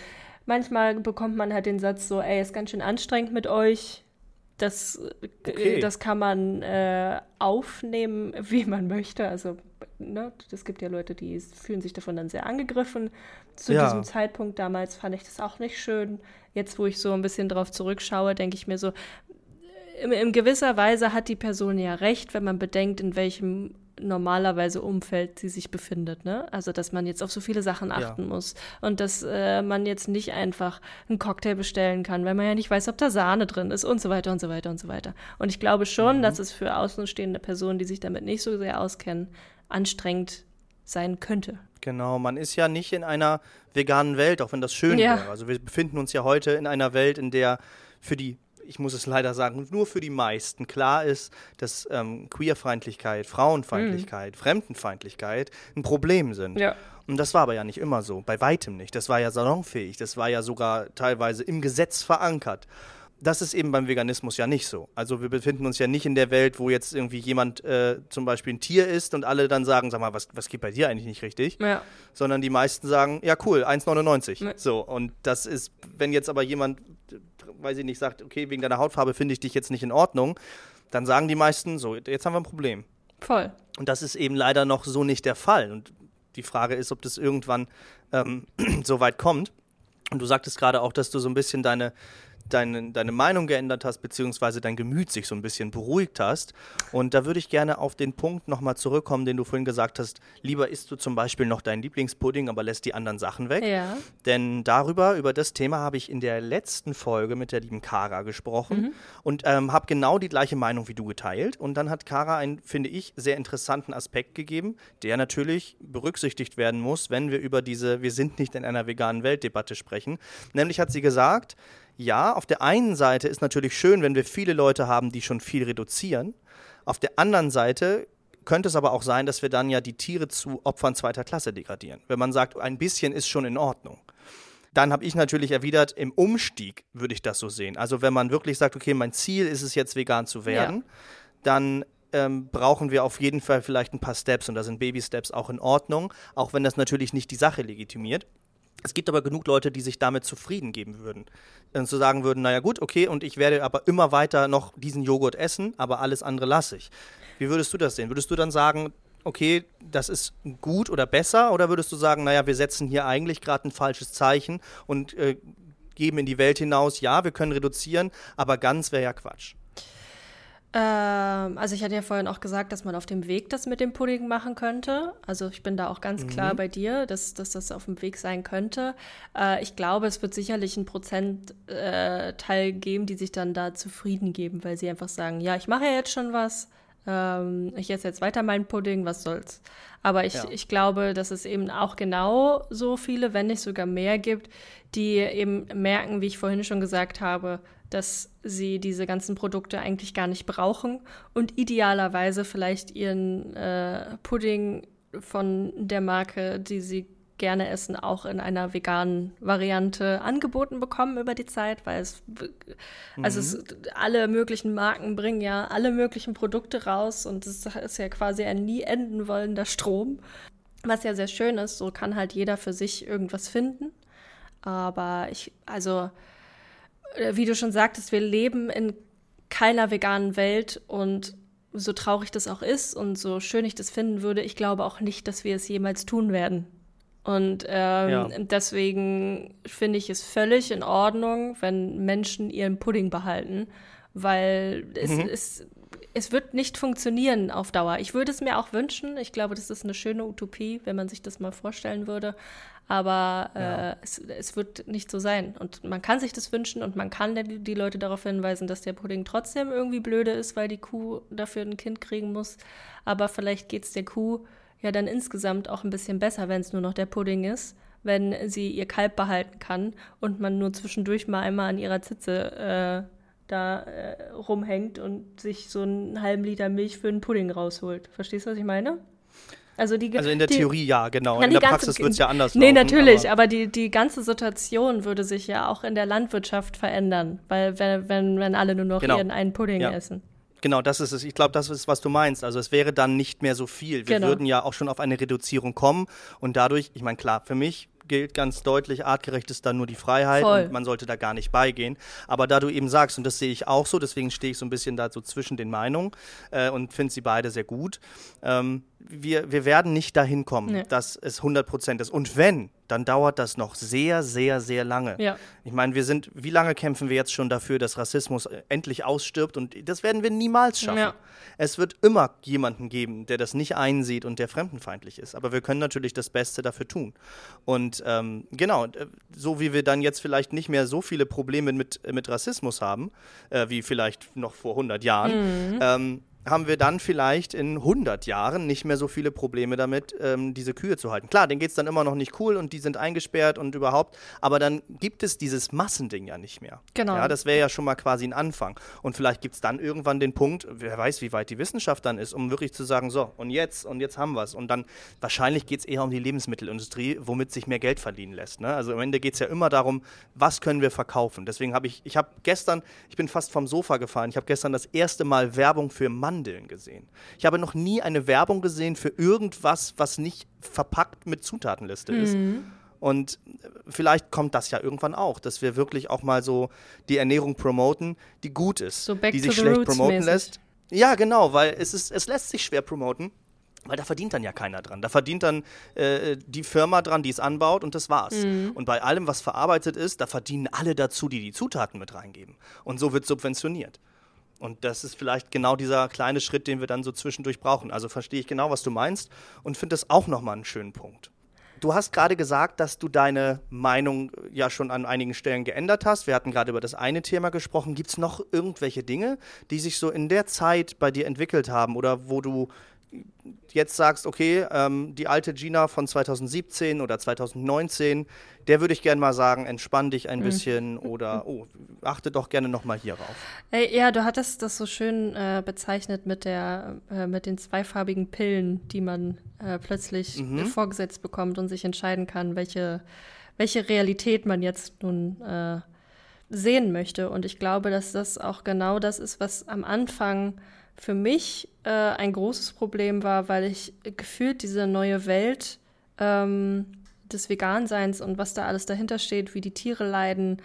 Manchmal bekommt man halt den Satz so, ey, ist ganz schön anstrengend mit euch. Das, äh, okay. das kann man äh, aufnehmen, <laughs> wie man möchte. Also, ne, es gibt ja Leute, die fühlen sich davon dann sehr angegriffen. Zu ja. diesem Zeitpunkt damals fand ich das auch nicht schön. Jetzt, wo ich so ein bisschen drauf zurückschaue, denke ich mir so, in, in gewisser Weise hat die Person ja recht, wenn man bedenkt, in welchem normalerweise Umfeld sie sich befindet. Ne? Also, dass man jetzt auf so viele Sachen achten ja. muss und dass äh, man jetzt nicht einfach einen Cocktail bestellen kann, weil man ja nicht weiß, ob da Sahne drin ist und so weiter und so weiter und so weiter. Und ich glaube schon, mhm. dass es für außenstehende Personen, die sich damit nicht so sehr auskennen, anstrengend sein könnte. Genau, man ist ja nicht in einer veganen Welt, auch wenn das schön ja. wäre. Also wir befinden uns ja heute in einer Welt, in der für die ich muss es leider sagen, nur für die meisten klar ist, dass ähm, Queerfeindlichkeit, Frauenfeindlichkeit, mhm. Fremdenfeindlichkeit ein Problem sind. Ja. Und das war aber ja nicht immer so, bei weitem nicht. Das war ja salonfähig, das war ja sogar teilweise im Gesetz verankert. Das ist eben beim Veganismus ja nicht so. Also wir befinden uns ja nicht in der Welt, wo jetzt irgendwie jemand äh, zum Beispiel ein Tier ist und alle dann sagen, sag mal, was, was geht bei dir eigentlich nicht richtig? Ja. Sondern die meisten sagen, ja cool, 1,99. Ja. So, und das ist, wenn jetzt aber jemand weiß ich nicht, sagt, okay, wegen deiner Hautfarbe finde ich dich jetzt nicht in Ordnung, dann sagen die meisten, so, jetzt haben wir ein Problem. Voll. Und das ist eben leider noch so nicht der Fall. Und die Frage ist, ob das irgendwann ähm, <clears throat> so weit kommt. Und du sagtest gerade auch, dass du so ein bisschen deine, deine, deine Meinung geändert hast, beziehungsweise dein Gemüt sich so ein bisschen beruhigt hast. Und da würde ich gerne auf den Punkt nochmal zurückkommen, den du vorhin gesagt hast, lieber isst du zum Beispiel noch deinen Lieblingspudding, aber lässt die anderen Sachen weg. Ja. Denn darüber, über das Thema habe ich in der letzten Folge mit der lieben Kara gesprochen mhm. und ähm, habe genau die gleiche Meinung wie du geteilt. Und dann hat Kara einen, finde ich, sehr interessanten Aspekt gegeben, der natürlich berücksichtigt werden muss, wenn wir über diese Wir sind nicht in einer veganen Welt Debatte sprechen. Nämlich hat sie gesagt, ja, auf der einen Seite ist natürlich schön, wenn wir viele Leute haben, die schon viel reduzieren. Auf der anderen Seite könnte es aber auch sein, dass wir dann ja die Tiere zu Opfern zweiter Klasse degradieren. Wenn man sagt, ein bisschen ist schon in Ordnung. Dann habe ich natürlich erwidert, im Umstieg würde ich das so sehen. Also wenn man wirklich sagt, okay, mein Ziel ist es jetzt vegan zu werden, ja. dann ähm, brauchen wir auf jeden Fall vielleicht ein paar Steps und da sind Baby-Steps auch in Ordnung, auch wenn das natürlich nicht die Sache legitimiert. Es gibt aber genug Leute, die sich damit zufrieden geben würden. Und zu sagen würden, naja gut, okay, und ich werde aber immer weiter noch diesen Joghurt essen, aber alles andere lasse ich. Wie würdest du das sehen? Würdest du dann sagen, okay, das ist gut oder besser? Oder würdest du sagen, naja, wir setzen hier eigentlich gerade ein falsches Zeichen und äh, geben in die Welt hinaus, ja, wir können reduzieren, aber ganz wäre ja Quatsch? Ähm, also ich hatte ja vorhin auch gesagt, dass man auf dem Weg das mit dem Pudding machen könnte. Also ich bin da auch ganz mhm. klar bei dir, dass, dass, das auf dem Weg sein könnte. Äh, ich glaube, es wird sicherlich einen Prozentteil äh, geben, die sich dann da zufrieden geben, weil sie einfach sagen, ja, ich mache ja jetzt schon was. Ähm, ich esse jetzt weiter meinen Pudding, was soll's. Aber ich, ja. ich glaube, dass es eben auch genau so viele, wenn nicht sogar mehr gibt, die eben merken, wie ich vorhin schon gesagt habe, dass sie diese ganzen Produkte eigentlich gar nicht brauchen und idealerweise vielleicht ihren äh, Pudding von der Marke, die sie gerne essen, auch in einer veganen Variante angeboten bekommen über die Zeit, weil es, also es, mhm. alle möglichen Marken bringen ja alle möglichen Produkte raus und es ist ja quasi ein nie enden wollender Strom, was ja sehr schön ist. So kann halt jeder für sich irgendwas finden. Aber ich, also wie du schon sagtest, wir leben in keiner veganen Welt und so traurig das auch ist und so schön ich das finden würde, ich glaube auch nicht, dass wir es jemals tun werden. Und ähm, ja. deswegen finde ich es völlig in Ordnung, wenn Menschen ihren Pudding behalten weil es, mhm. es, es wird nicht funktionieren auf Dauer. Ich würde es mir auch wünschen. Ich glaube, das ist eine schöne Utopie, wenn man sich das mal vorstellen würde. Aber ja. äh, es, es, wird nicht so sein. Und man kann sich das wünschen und man kann die, die Leute darauf hinweisen, dass der Pudding trotzdem irgendwie blöde ist, weil die Kuh dafür ein Kind kriegen muss. Aber vielleicht geht es der Kuh ja dann insgesamt auch ein bisschen besser, wenn es nur noch der Pudding ist wenn sie ihr Kalb behalten kann und man nur zwischendurch mal einmal an ihrer Zitze äh, da äh, rumhängt und sich so einen halben Liter Milch für einen Pudding rausholt. Verstehst du, was ich meine? Also, die, also in der die, Theorie ja, genau. in der ganze, Praxis wird es ja anders Nee, laufen, natürlich, aber, aber, die, die ganze Situation würde sich ja auch in der Landwirtschaft verändern, weil wenn, wenn, wenn alle nur noch genau. ihren einen Pudding ja. essen. Genau, das ist es. Ich glaube, das ist, was du meinst. Also es wäre dann nicht mehr so viel. Wir genau. würden ja auch schon auf eine Reduzierung kommen und dadurch, ich meine, klar, für mich gilt ganz deutlich, artgerecht ist dann nur die Freiheit Voll. und man sollte da gar nicht beigehen. Aber da du eben sagst, und das sehe ich auch so, deswegen stehe ich so ein bisschen da so zwischen den Meinungen äh, und finde sie beide sehr gut, ähm, wir, wir werden nicht dahin kommen, nee. dass es 100 Prozent ist. Und wenn, dann dauert das noch sehr, sehr, sehr lange. Ja. Ich meine, wir sind, wie lange kämpfen wir jetzt schon dafür, dass Rassismus äh, endlich ausstirbt? Und das werden wir niemals schaffen. Ja. Es wird immer jemanden geben, der das nicht einsieht und der fremdenfeindlich ist. Aber wir können natürlich das Beste dafür tun. Und ähm, genau, so wie wir dann jetzt vielleicht nicht mehr so viele Probleme mit, mit Rassismus haben, äh, wie vielleicht noch vor 100 Jahren, mhm. ähm, haben wir dann vielleicht in 100 Jahren nicht mehr so viele Probleme damit, ähm, diese Kühe zu halten. Klar, denen geht es dann immer noch nicht cool und die sind eingesperrt und überhaupt, aber dann gibt es dieses Massending ja nicht mehr. Genau. Ja, das wäre ja schon mal quasi ein Anfang. Und vielleicht gibt es dann irgendwann den Punkt, wer weiß, wie weit die Wissenschaft dann ist, um wirklich zu sagen, so, und jetzt, und jetzt haben wir es. Und dann, wahrscheinlich geht es eher um die Lebensmittelindustrie, womit sich mehr Geld verdienen lässt. Ne? Also am Ende geht es ja immer darum, was können wir verkaufen. Deswegen habe ich, ich habe gestern, ich bin fast vom Sofa gefahren, ich habe gestern das erste Mal Werbung für Mann Mandeln gesehen. Ich habe noch nie eine Werbung gesehen für irgendwas, was nicht verpackt mit Zutatenliste ist. Mhm. Und vielleicht kommt das ja irgendwann auch, dass wir wirklich auch mal so die Ernährung promoten, die gut ist, so die sich schlecht promoten mäßig. lässt. Ja, genau, weil es, ist, es lässt sich schwer promoten. Weil da verdient dann ja keiner dran. Da verdient dann äh, die Firma dran, die es anbaut und das war's. Mhm. Und bei allem, was verarbeitet ist, da verdienen alle dazu, die die Zutaten mit reingeben. Und so wird subventioniert. Und das ist vielleicht genau dieser kleine Schritt, den wir dann so zwischendurch brauchen. Also verstehe ich genau, was du meinst und finde das auch nochmal einen schönen Punkt. Du hast gerade gesagt, dass du deine Meinung ja schon an einigen Stellen geändert hast. Wir hatten gerade über das eine Thema gesprochen. Gibt es noch irgendwelche Dinge, die sich so in der Zeit bei dir entwickelt haben oder wo du jetzt sagst, okay, ähm, die alte Gina von 2017 oder 2019, der würde ich gerne mal sagen, entspann dich ein mhm. bisschen oder oh, achte doch gerne noch mal hierauf. Ey, ja, du hattest das so schön äh, bezeichnet mit der äh, mit den zweifarbigen Pillen, die man äh, plötzlich mhm. vorgesetzt bekommt und sich entscheiden kann, welche welche Realität man jetzt nun äh, sehen möchte. Und ich glaube, dass das auch genau das ist, was am Anfang für mich äh, ein großes Problem war, weil ich gefühlt diese neue Welt ähm, des Veganseins und was da alles dahinter steht, wie die Tiere leiden,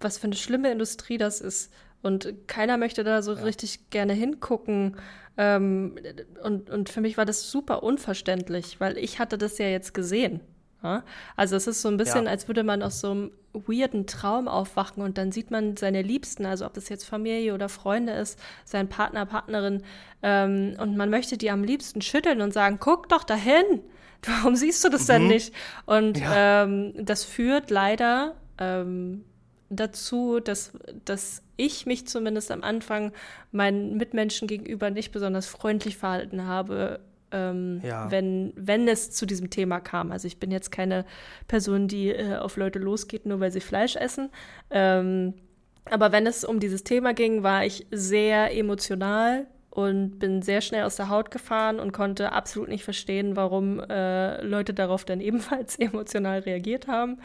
was für eine schlimme Industrie das ist. Und keiner möchte da so ja. richtig gerne hingucken. Ähm, und, und für mich war das super unverständlich, weil ich hatte das ja jetzt gesehen. Ja? Also es ist so ein bisschen, ja. als würde man aus so einem weirden Traum aufwachen und dann sieht man seine Liebsten, also ob das jetzt Familie oder Freunde ist, sein Partner, Partnerin, ähm, und man möchte die am liebsten schütteln und sagen, guck doch dahin, <laughs> warum siehst du das mhm. denn nicht? Und ja. ähm, das führt leider ähm, dazu, dass, dass ich mich zumindest am Anfang meinen Mitmenschen gegenüber nicht besonders freundlich verhalten habe, ähm, ja. wenn, wenn es zu diesem Thema kam. Also ich bin jetzt keine Person, die äh, auf Leute losgeht, nur weil sie Fleisch essen. Ähm, aber wenn es um dieses Thema ging, war ich sehr emotional und bin sehr schnell aus der Haut gefahren und konnte absolut nicht verstehen, warum äh, Leute darauf dann <laughs> ebenfalls emotional reagiert haben.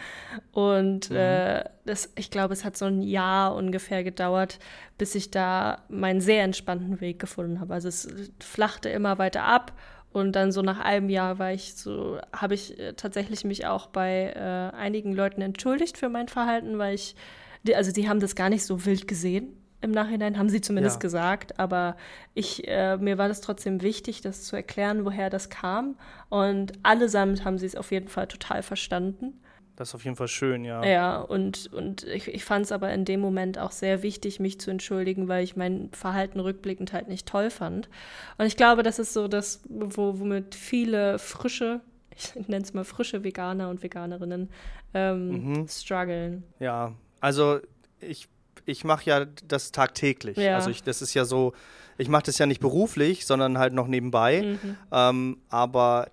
Und mhm. äh, das, ich glaube, es hat so ein Jahr ungefähr gedauert, bis ich da meinen sehr entspannten Weg gefunden habe. Also es flachte immer weiter ab und dann so nach einem Jahr war ich so, habe ich äh, tatsächlich mich auch bei äh, einigen Leuten entschuldigt für mein Verhalten, weil ich, die, also die haben das gar nicht so wild gesehen. Im Nachhinein haben sie zumindest ja. gesagt, aber ich, äh, mir war das trotzdem wichtig, das zu erklären, woher das kam. Und allesamt haben sie es auf jeden Fall total verstanden. Das ist auf jeden Fall schön, ja. Ja, und, und ich, ich fand es aber in dem Moment auch sehr wichtig, mich zu entschuldigen, weil ich mein Verhalten rückblickend halt nicht toll fand. Und ich glaube, das ist so das, wo, womit viele frische, <laughs> ich nenne es mal frische Veganer und Veganerinnen ähm, mhm. strugglen. Ja, also ich, ich mache ja das tagtäglich. Ja. Also ich, das ist ja so, ich mache das ja nicht beruflich, sondern halt noch nebenbei. Mhm. Ähm, aber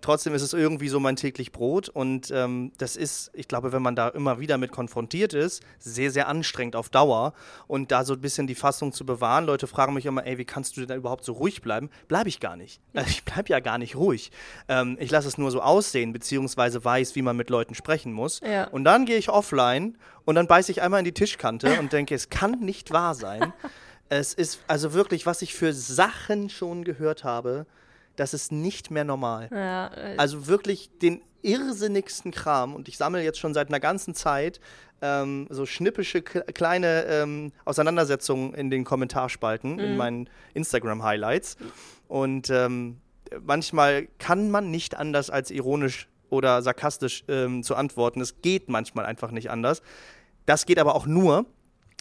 trotzdem ist es irgendwie so mein täglich Brot und ähm, das ist, ich glaube, wenn man da immer wieder mit konfrontiert ist, sehr, sehr anstrengend auf Dauer und da so ein bisschen die Fassung zu bewahren. Leute fragen mich immer, ey, wie kannst du denn da überhaupt so ruhig bleiben? Bleibe ich gar nicht. Also ich bleibe ja gar nicht ruhig. Ähm, ich lasse es nur so aussehen, beziehungsweise weiß, wie man mit Leuten sprechen muss. Ja. Und dann gehe ich offline und dann beiße ich einmal in die Tischkante und denke, es kann nicht wahr sein. <laughs> es ist also wirklich, was ich für Sachen schon gehört habe, das ist nicht mehr normal. Ja, äh also wirklich den irrsinnigsten Kram und ich sammle jetzt schon seit einer ganzen Zeit ähm, so schnippische kleine ähm, Auseinandersetzungen in den Kommentarspalten, mhm. in meinen Instagram-Highlights. Und ähm, manchmal kann man nicht anders als ironisch oder sarkastisch ähm, zu antworten. Es geht manchmal einfach nicht anders. Das geht aber auch nur,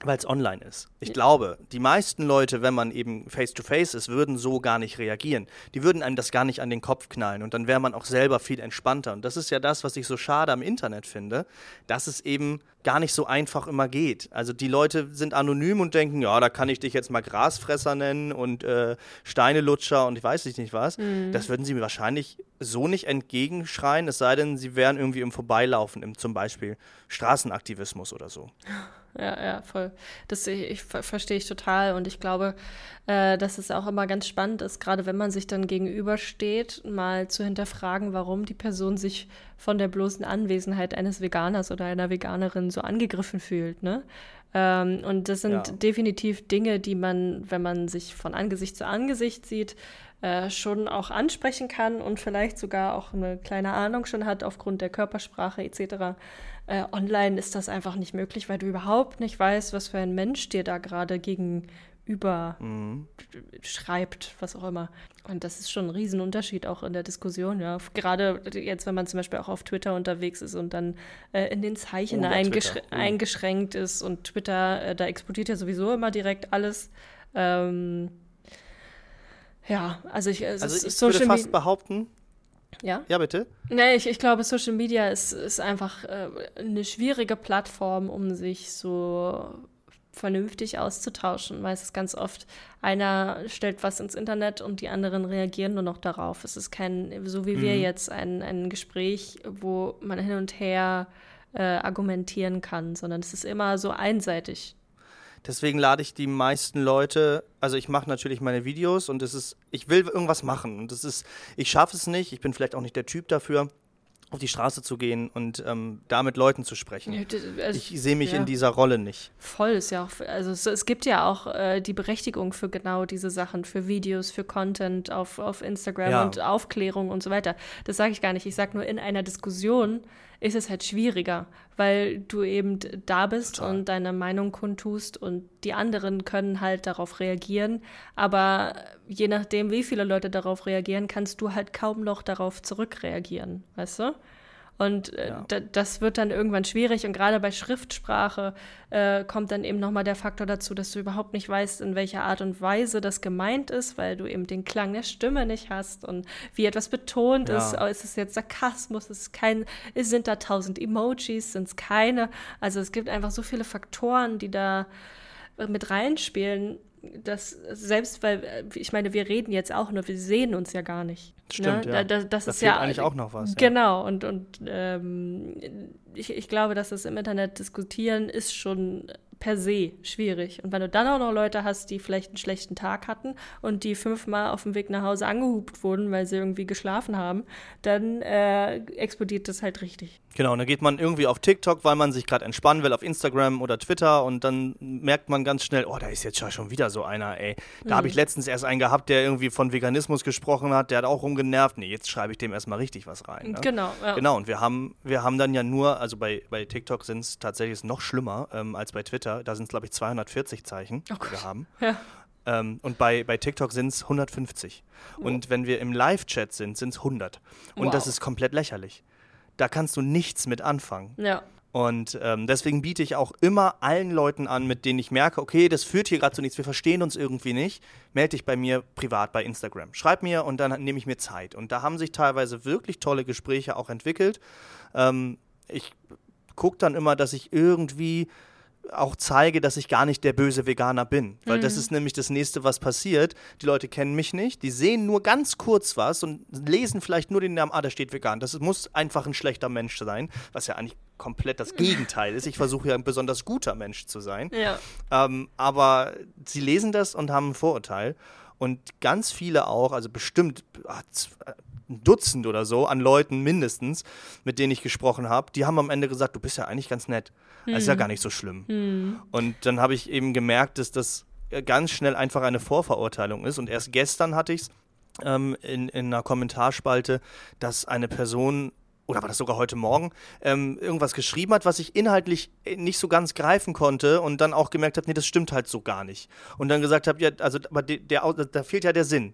weil es online ist. Ich glaube, die meisten Leute, wenn man eben face-to-face -face ist, würden so gar nicht reagieren. Die würden einem das gar nicht an den Kopf knallen und dann wäre man auch selber viel entspannter. Und das ist ja das, was ich so schade am Internet finde, dass es eben gar nicht so einfach immer geht. Also die Leute sind anonym und denken, ja, da kann ich dich jetzt mal Grasfresser nennen und äh, Steinelutscher und ich weiß nicht was. Mhm. Das würden sie mir wahrscheinlich so nicht entgegenschreien, es sei denn, sie wären irgendwie im Vorbeilaufen, im zum Beispiel Straßenaktivismus oder so. <laughs> Ja, ja, voll. Das ich, ich verstehe ich total und ich glaube, äh, dass es auch immer ganz spannend ist, gerade wenn man sich dann gegenübersteht, mal zu hinterfragen, warum die Person sich von der bloßen Anwesenheit eines Veganers oder einer Veganerin so angegriffen fühlt, ne? Ähm, und das sind ja. definitiv Dinge, die man, wenn man sich von Angesicht zu Angesicht sieht, äh, schon auch ansprechen kann und vielleicht sogar auch eine kleine Ahnung schon hat aufgrund der Körpersprache etc. Äh, online ist das einfach nicht möglich, weil du überhaupt nicht weißt, was für ein Mensch dir da gerade gegenüber mhm. schreibt, was auch immer. Und das ist schon ein Riesenunterschied auch in der Diskussion, ja. Gerade jetzt, wenn man zum Beispiel auch auf Twitter unterwegs ist und dann äh, in den Zeichen oh, eingesch oh. eingeschränkt ist und Twitter, äh, da explodiert ja sowieso immer direkt alles. Ähm, ja, also ich, also, also ich würde fast behaupten. Ja? Ja, bitte. Nee, ich, ich glaube, Social Media ist, ist einfach äh, eine schwierige Plattform, um sich so vernünftig auszutauschen, weil es ist ganz oft, einer stellt was ins Internet und die anderen reagieren nur noch darauf. Es ist kein, so wie mhm. wir jetzt, ein, ein Gespräch, wo man hin und her äh, argumentieren kann, sondern es ist immer so einseitig. Deswegen lade ich die meisten Leute, also ich mache natürlich meine Videos und es ist, ich will irgendwas machen und es ist, ich schaffe es nicht, ich bin vielleicht auch nicht der Typ dafür, auf die Straße zu gehen und ähm, da mit Leuten zu sprechen. Also, ich sehe mich ja. in dieser Rolle nicht. Voll ist ja auch, also es, es gibt ja auch äh, die Berechtigung für genau diese Sachen, für Videos, für Content auf, auf Instagram ja. und Aufklärung und so weiter. Das sage ich gar nicht. Ich sage nur, in einer Diskussion ist es halt schwieriger, weil du eben da bist Total. und deine Meinung kundtust und die anderen können halt darauf reagieren. Aber je nachdem, wie viele Leute darauf reagieren, kannst du halt kaum noch darauf zurückreagieren, weißt du? Und äh, ja. das wird dann irgendwann schwierig. Und gerade bei Schriftsprache äh, kommt dann eben nochmal der Faktor dazu, dass du überhaupt nicht weißt, in welcher Art und Weise das gemeint ist, weil du eben den Klang der Stimme nicht hast und wie etwas betont ja. ist. Oh, ist es jetzt Sarkasmus? Ist es kein, sind da tausend Emojis? Sind es keine? Also es gibt einfach so viele Faktoren, die da mit reinspielen dass selbst weil, äh, ich meine, wir reden jetzt auch nur, wir sehen uns ja gar nicht. Stimmt, ne? ja. Da, das da ist ja eigentlich auch noch was. Genau, ja. und, und ähm, ich, ich glaube, dass das im Internet diskutieren ist schon per se schwierig. Und wenn du dann auch noch Leute hast, die vielleicht einen schlechten Tag hatten und die fünfmal auf dem Weg nach Hause angehupt wurden, weil sie irgendwie geschlafen haben, dann äh, explodiert das halt richtig. Genau, und dann geht man irgendwie auf TikTok, weil man sich gerade entspannen will, auf Instagram oder Twitter und dann merkt man ganz schnell, oh, da ist jetzt schon wieder so einer, ey. Da mhm. habe ich letztens erst einen gehabt, der irgendwie von Veganismus gesprochen hat, der hat auch rumgenervt. Nee, jetzt schreibe ich dem erstmal richtig was rein. Ne? Genau, ja. Genau, und wir haben, wir haben dann ja nur, also bei, bei TikTok sind es tatsächlich noch schlimmer ähm, als bei Twitter. Da sind es, glaube ich, 240 Zeichen, oh die wir haben. Ja. Ähm, und bei, bei TikTok sind es 150. Oh. Und wenn wir im Live-Chat sind, sind es 100. Und wow. das ist komplett lächerlich. Da kannst du nichts mit anfangen. Ja. Und ähm, deswegen biete ich auch immer allen Leuten an, mit denen ich merke, okay, das führt hier gerade zu nichts, wir verstehen uns irgendwie nicht, melde dich bei mir privat bei Instagram. Schreib mir und dann nehme ich mir Zeit. Und da haben sich teilweise wirklich tolle Gespräche auch entwickelt. Ähm, ich gucke dann immer, dass ich irgendwie auch zeige, dass ich gar nicht der böse Veganer bin. Weil mhm. das ist nämlich das nächste, was passiert. Die Leute kennen mich nicht, die sehen nur ganz kurz was und lesen vielleicht nur den Namen, ah, da steht vegan. Das muss einfach ein schlechter Mensch sein, was ja eigentlich komplett das Gegenteil ist. Ich versuche ja ein besonders guter Mensch zu sein. Ja. Ähm, aber sie lesen das und haben ein Vorurteil. Und ganz viele auch, also bestimmt ah, ein Dutzend oder so an Leuten mindestens, mit denen ich gesprochen habe, die haben am Ende gesagt, du bist ja eigentlich ganz nett. Das ist ja hm. gar nicht so schlimm. Hm. Und dann habe ich eben gemerkt, dass das ganz schnell einfach eine Vorverurteilung ist. Und erst gestern hatte ich es ähm, in, in einer Kommentarspalte, dass eine Person oder war das sogar heute Morgen, ähm, irgendwas geschrieben hat, was ich inhaltlich nicht so ganz greifen konnte und dann auch gemerkt habe, nee, das stimmt halt so gar nicht. Und dann gesagt habe, ja, also aber der, der, da fehlt ja der Sinn.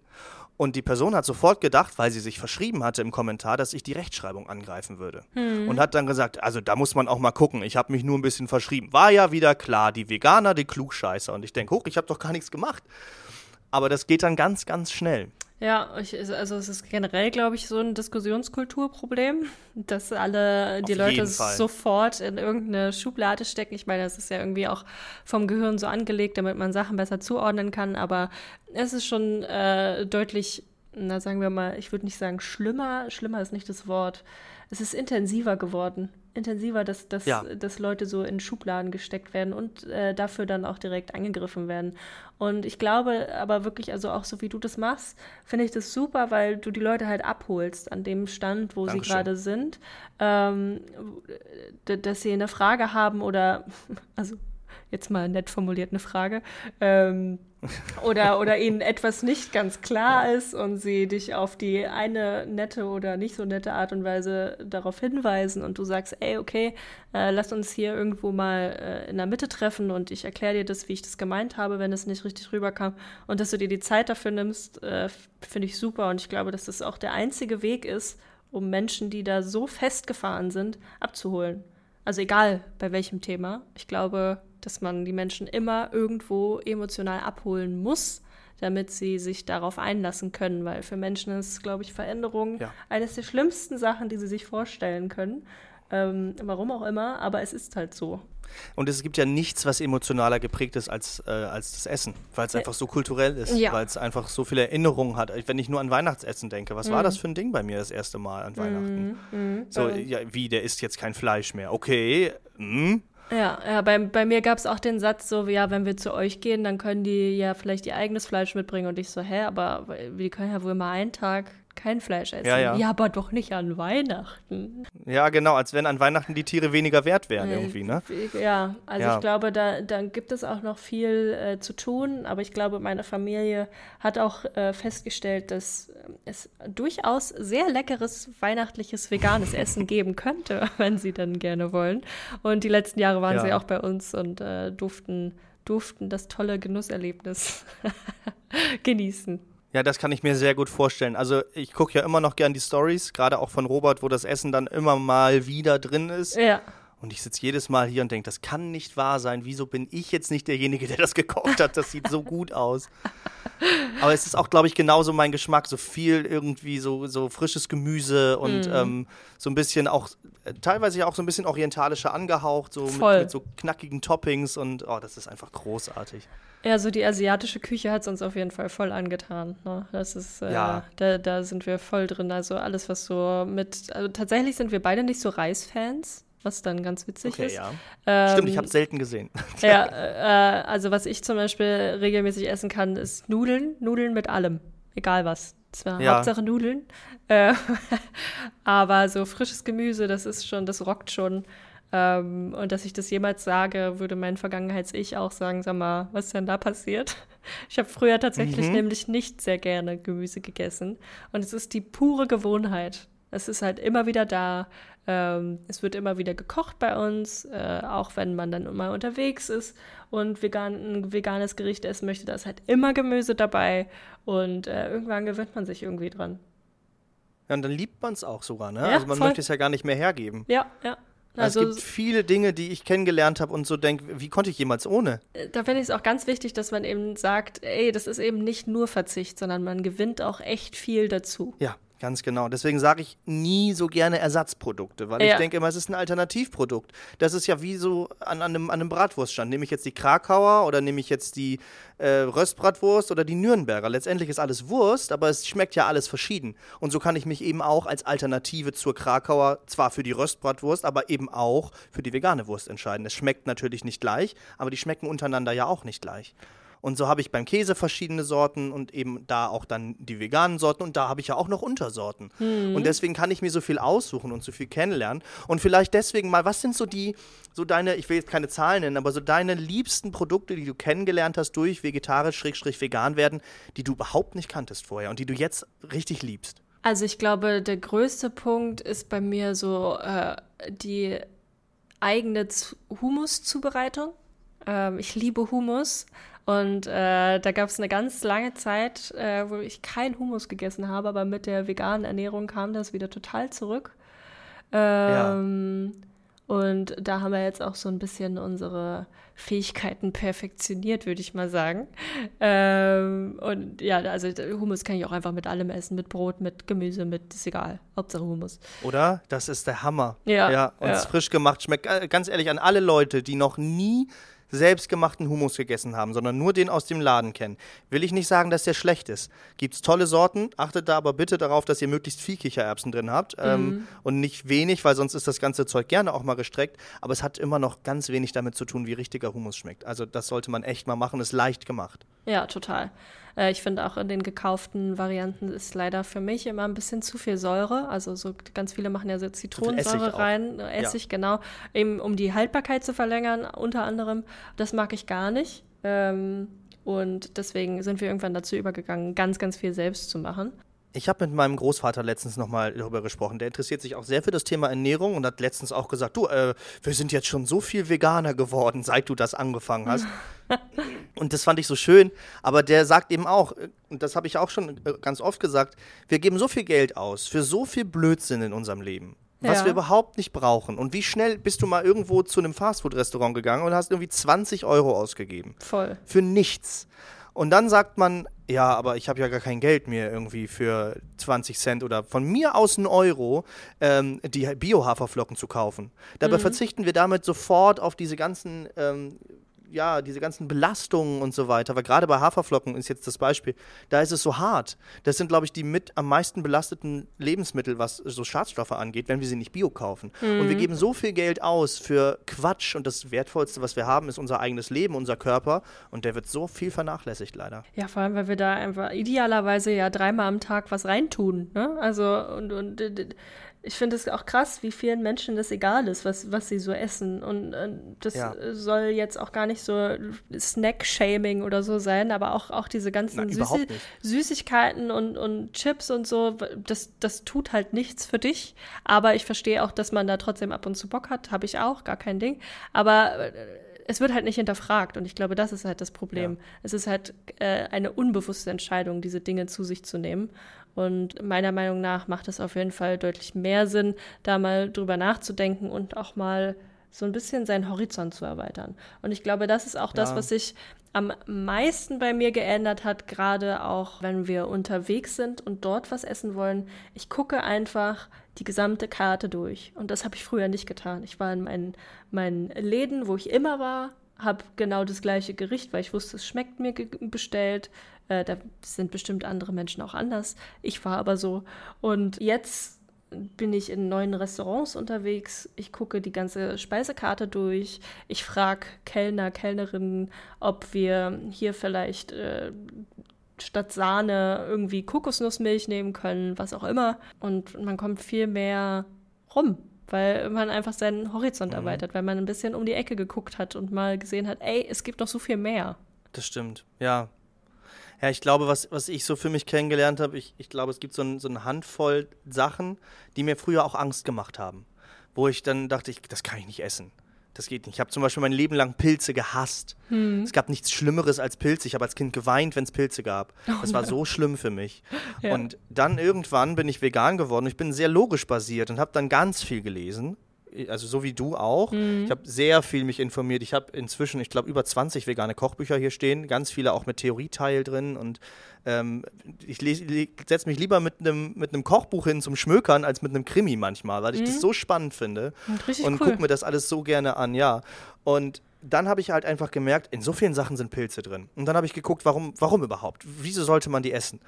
Und die Person hat sofort gedacht, weil sie sich verschrieben hatte im Kommentar, dass ich die Rechtschreibung angreifen würde. Hm. Und hat dann gesagt, also da muss man auch mal gucken, ich habe mich nur ein bisschen verschrieben. War ja wieder klar, die Veganer, die Klugscheißer. Und ich denke, hoch, ich habe doch gar nichts gemacht. Aber das geht dann ganz, ganz schnell. Ja, ich, also es ist generell, glaube ich, so ein Diskussionskulturproblem, dass alle die Leute sofort in irgendeine Schublade stecken. Ich meine, das ist ja irgendwie auch vom Gehirn so angelegt, damit man Sachen besser zuordnen kann, aber es ist schon äh, deutlich, na sagen wir mal, ich würde nicht sagen schlimmer, schlimmer ist nicht das Wort, es ist intensiver geworden intensiver, dass, dass, ja. dass Leute so in Schubladen gesteckt werden und äh, dafür dann auch direkt angegriffen werden. Und ich glaube aber wirklich, also auch so wie du das machst, finde ich das super, weil du die Leute halt abholst an dem Stand, wo Dankeschön. sie gerade sind, ähm, dass sie eine Frage haben oder, <laughs> also jetzt mal nett formuliert eine Frage, ähm, oder, oder ihnen etwas nicht ganz klar ist und sie dich auf die eine nette oder nicht so nette Art und Weise darauf hinweisen und du sagst, ey, okay, äh, lass uns hier irgendwo mal äh, in der Mitte treffen und ich erkläre dir das, wie ich das gemeint habe, wenn es nicht richtig rüberkam und dass du dir die Zeit dafür nimmst, äh, finde ich super und ich glaube, dass das auch der einzige Weg ist, um Menschen, die da so festgefahren sind, abzuholen. Also egal bei welchem Thema. Ich glaube, dass man die Menschen immer irgendwo emotional abholen muss, damit sie sich darauf einlassen können, weil für Menschen ist, glaube ich, Veränderung ja. eines der schlimmsten Sachen, die sie sich vorstellen können. Ähm, warum auch immer, aber es ist halt so. Und es gibt ja nichts, was emotionaler geprägt ist als, äh, als das Essen, weil es einfach so kulturell ist, ja. weil es einfach so viele Erinnerungen hat. Wenn ich nur an Weihnachtsessen denke, was mhm. war das für ein Ding bei mir das erste Mal an Weihnachten? Mhm. Mhm. So, ja, wie, der isst jetzt kein Fleisch mehr. Okay, mh. Ja, ja bei, bei mir gab es auch den Satz so, ja, wenn wir zu euch gehen, dann können die ja vielleicht ihr eigenes Fleisch mitbringen. Und ich so, hä, aber wir können ja wohl mal einen Tag kein Fleisch essen. Ja, ja. ja, aber doch nicht an Weihnachten. Ja, genau, als wenn an Weihnachten die Tiere weniger wert wären äh, irgendwie, ne? Ja, also ja. ich glaube, da, da gibt es auch noch viel äh, zu tun, aber ich glaube, meine Familie hat auch äh, festgestellt, dass es durchaus sehr leckeres weihnachtliches veganes <laughs> Essen geben könnte, <laughs> wenn sie dann gerne wollen. Und die letzten Jahre waren ja. sie auch bei uns und äh, durften durften das tolle Genusserlebnis <laughs> genießen. Ja, das kann ich mir sehr gut vorstellen. Also ich gucke ja immer noch gern die Stories, gerade auch von Robert, wo das Essen dann immer mal wieder drin ist. Ja. Und ich sitze jedes Mal hier und denke, das kann nicht wahr sein. Wieso bin ich jetzt nicht derjenige, der das gekocht hat? Das sieht so gut aus. <laughs> Aber es ist auch, glaube ich, genauso mein Geschmack. So viel irgendwie so, so frisches Gemüse und mm. ähm, so ein bisschen auch, äh, teilweise ja auch so ein bisschen orientalischer angehaucht, so mit, mit, so knackigen Toppings und oh, das ist einfach großartig. Ja, so die asiatische Küche hat es uns auf jeden Fall voll angetan. Ne? Das ist, äh, ja. da, da sind wir voll drin. Also alles, was so mit, also tatsächlich sind wir beide nicht so Reisfans was dann ganz witzig okay, ist. Ja. Ähm, Stimmt, ich habe es selten gesehen. <laughs> ja, äh, also was ich zum Beispiel regelmäßig essen kann, ist Nudeln, Nudeln mit allem, egal was. Zwar ja. Hauptsache Nudeln, äh, <laughs> aber so frisches Gemüse, das ist schon, das rockt schon. Ähm, und dass ich das jemals sage, würde mein Vergangenheits-Ich auch sagen, sag mal, was ist denn da passiert? <laughs> Ich habe früher tatsächlich mhm. nämlich nicht sehr gerne Gemüse gegessen. Und es ist die pure Gewohnheit. Es ist halt immer wieder da. Ähm, es wird immer wieder gekocht bei uns, äh, auch wenn man dann mal unterwegs ist und vegan, ein veganes Gericht essen möchte. Da ist halt immer Gemüse dabei und äh, irgendwann gewöhnt man sich irgendwie dran. Ja, und dann liebt man es auch sogar, ne? Ja, also man voll. möchte es ja gar nicht mehr hergeben. Ja, ja. Also, es gibt viele Dinge, die ich kennengelernt habe und so denke, wie konnte ich jemals ohne? Äh, da finde ich es auch ganz wichtig, dass man eben sagt, ey, das ist eben nicht nur Verzicht, sondern man gewinnt auch echt viel dazu. Ja, Ganz genau. Deswegen sage ich nie so gerne Ersatzprodukte, weil ja. ich denke immer, es ist ein Alternativprodukt. Das ist ja wie so an, an, einem, an einem Bratwurststand. Nehme ich jetzt die Krakauer oder nehme ich jetzt die äh, Röstbratwurst oder die Nürnberger? Letztendlich ist alles Wurst, aber es schmeckt ja alles verschieden. Und so kann ich mich eben auch als Alternative zur Krakauer zwar für die Röstbratwurst, aber eben auch für die vegane Wurst entscheiden. Es schmeckt natürlich nicht gleich, aber die schmecken untereinander ja auch nicht gleich. Und so habe ich beim Käse verschiedene Sorten und eben da auch dann die veganen Sorten und da habe ich ja auch noch Untersorten. Mhm. Und deswegen kann ich mir so viel aussuchen und so viel kennenlernen. Und vielleicht deswegen mal, was sind so die, so deine, ich will jetzt keine Zahlen nennen, aber so deine liebsten Produkte, die du kennengelernt hast durch vegetarisch-vegan werden, die du überhaupt nicht kanntest vorher und die du jetzt richtig liebst? Also ich glaube, der größte Punkt ist bei mir so äh, die eigene Humus-Zubereitung. Ähm, ich liebe Humus. Und äh, da gab es eine ganz lange Zeit, äh, wo ich kein Hummus gegessen habe, aber mit der veganen Ernährung kam das wieder total zurück. Ähm, ja. Und da haben wir jetzt auch so ein bisschen unsere Fähigkeiten perfektioniert, würde ich mal sagen. Ähm, und ja, also Hummus kann ich auch einfach mit allem essen, mit Brot, mit Gemüse, mit, ist egal, Hauptsache Hummus. Oder? Das ist der Hammer. Ja. Ja, und ja. frisch gemacht schmeckt, äh, ganz ehrlich, an alle Leute, die noch nie selbstgemachten Hummus gegessen haben, sondern nur den aus dem Laden kennen, will ich nicht sagen, dass der schlecht ist. Gibt es tolle Sorten, achtet da aber bitte darauf, dass ihr möglichst viel Kichererbsen drin habt ähm, mhm. und nicht wenig, weil sonst ist das ganze Zeug gerne auch mal gestreckt, aber es hat immer noch ganz wenig damit zu tun, wie richtiger Hummus schmeckt. Also das sollte man echt mal machen, ist leicht gemacht. Ja, total. Äh, ich finde auch in den gekauften Varianten ist leider für mich immer ein bisschen zu viel Säure. Also so ganz viele machen ja so Zitronensäure Essig rein, auch. Essig, ja. genau, eben um die Haltbarkeit zu verlängern, unter anderem. Das mag ich gar nicht. Ähm, und deswegen sind wir irgendwann dazu übergegangen, ganz, ganz viel selbst zu machen. Ich habe mit meinem Großvater letztens nochmal darüber gesprochen. Der interessiert sich auch sehr für das Thema Ernährung und hat letztens auch gesagt, du, äh, wir sind jetzt schon so viel Veganer geworden, seit du das angefangen hast. <laughs> und das fand ich so schön. Aber der sagt eben auch, äh, und das habe ich auch schon äh, ganz oft gesagt, wir geben so viel Geld aus für so viel Blödsinn in unserem Leben. Was ja. wir überhaupt nicht brauchen. Und wie schnell bist du mal irgendwo zu einem Fastfood-Restaurant gegangen und hast irgendwie 20 Euro ausgegeben? Voll. Für nichts. Und dann sagt man, ja, aber ich habe ja gar kein Geld mehr irgendwie für 20 Cent oder von mir aus einen Euro ähm, die Bio-Haferflocken zu kaufen. Dabei mhm. verzichten wir damit sofort auf diese ganzen ähm, ja, diese ganzen Belastungen und so weiter, weil gerade bei Haferflocken ist jetzt das Beispiel, da ist es so hart. Das sind, glaube ich, die mit am meisten belasteten Lebensmittel, was so Schadstoffe angeht, wenn wir sie nicht bio kaufen. Mhm. Und wir mhm. geben so viel Geld aus für Quatsch und das Wertvollste, was wir haben, ist unser eigenes Leben, unser Körper und der wird so viel vernachlässigt, leider. Ja, vor allem, weil wir da einfach idealerweise ja dreimal am Tag was reintun. Ne? Also, und, und ich finde es auch krass, wie vielen Menschen das egal ist, was, was sie so essen. Und äh, das ja. soll jetzt auch gar nicht so Snack-Shaming oder so sein, aber auch, auch diese ganzen Nein, Süßi Süßigkeiten und, und Chips und so, das, das tut halt nichts für dich. Aber ich verstehe auch, dass man da trotzdem ab und zu Bock hat. Habe ich auch, gar kein Ding. Aber äh, es wird halt nicht hinterfragt und ich glaube, das ist halt das Problem. Ja. Es ist halt äh, eine unbewusste Entscheidung, diese Dinge zu sich zu nehmen. Und meiner Meinung nach macht es auf jeden Fall deutlich mehr Sinn, da mal drüber nachzudenken und auch mal so ein bisschen seinen Horizont zu erweitern. Und ich glaube, das ist auch ja. das, was sich am meisten bei mir geändert hat, gerade auch wenn wir unterwegs sind und dort was essen wollen. Ich gucke einfach die gesamte Karte durch. Und das habe ich früher nicht getan. Ich war in meinen, meinen Läden, wo ich immer war, habe genau das gleiche Gericht, weil ich wusste, es schmeckt mir bestellt. Äh, da sind bestimmt andere Menschen auch anders. Ich war aber so. Und jetzt bin ich in neuen Restaurants unterwegs. Ich gucke die ganze Speisekarte durch. Ich frage Kellner, Kellnerinnen, ob wir hier vielleicht äh, statt Sahne irgendwie Kokosnussmilch nehmen können, was auch immer. Und man kommt viel mehr rum, weil man einfach seinen Horizont mhm. erweitert, weil man ein bisschen um die Ecke geguckt hat und mal gesehen hat, ey, es gibt doch so viel mehr. Das stimmt, ja. Ja, ich glaube, was, was ich so für mich kennengelernt habe, ich, ich glaube, es gibt so, ein, so eine Handvoll Sachen, die mir früher auch Angst gemacht haben. Wo ich dann dachte, ich, das kann ich nicht essen. Das geht nicht. Ich habe zum Beispiel mein Leben lang Pilze gehasst. Hm. Es gab nichts Schlimmeres als Pilze. Ich habe als Kind geweint, wenn es Pilze gab. Oh, das war so schlimm für mich. Ja. Und dann irgendwann bin ich vegan geworden. Ich bin sehr logisch basiert und habe dann ganz viel gelesen also so wie du auch. Mhm. Ich habe sehr viel mich informiert. Ich habe inzwischen, ich glaube, über 20 vegane Kochbücher hier stehen, ganz viele auch mit Theorieteil drin und ähm, ich setze mich lieber mit einem mit Kochbuch hin zum Schmökern als mit einem Krimi manchmal, weil ich mhm. das so spannend finde und, und cool. gucke mir das alles so gerne an, ja. Und dann habe ich halt einfach gemerkt, in so vielen Sachen sind Pilze drin. Und dann habe ich geguckt, warum, warum überhaupt? Wieso sollte man die essen?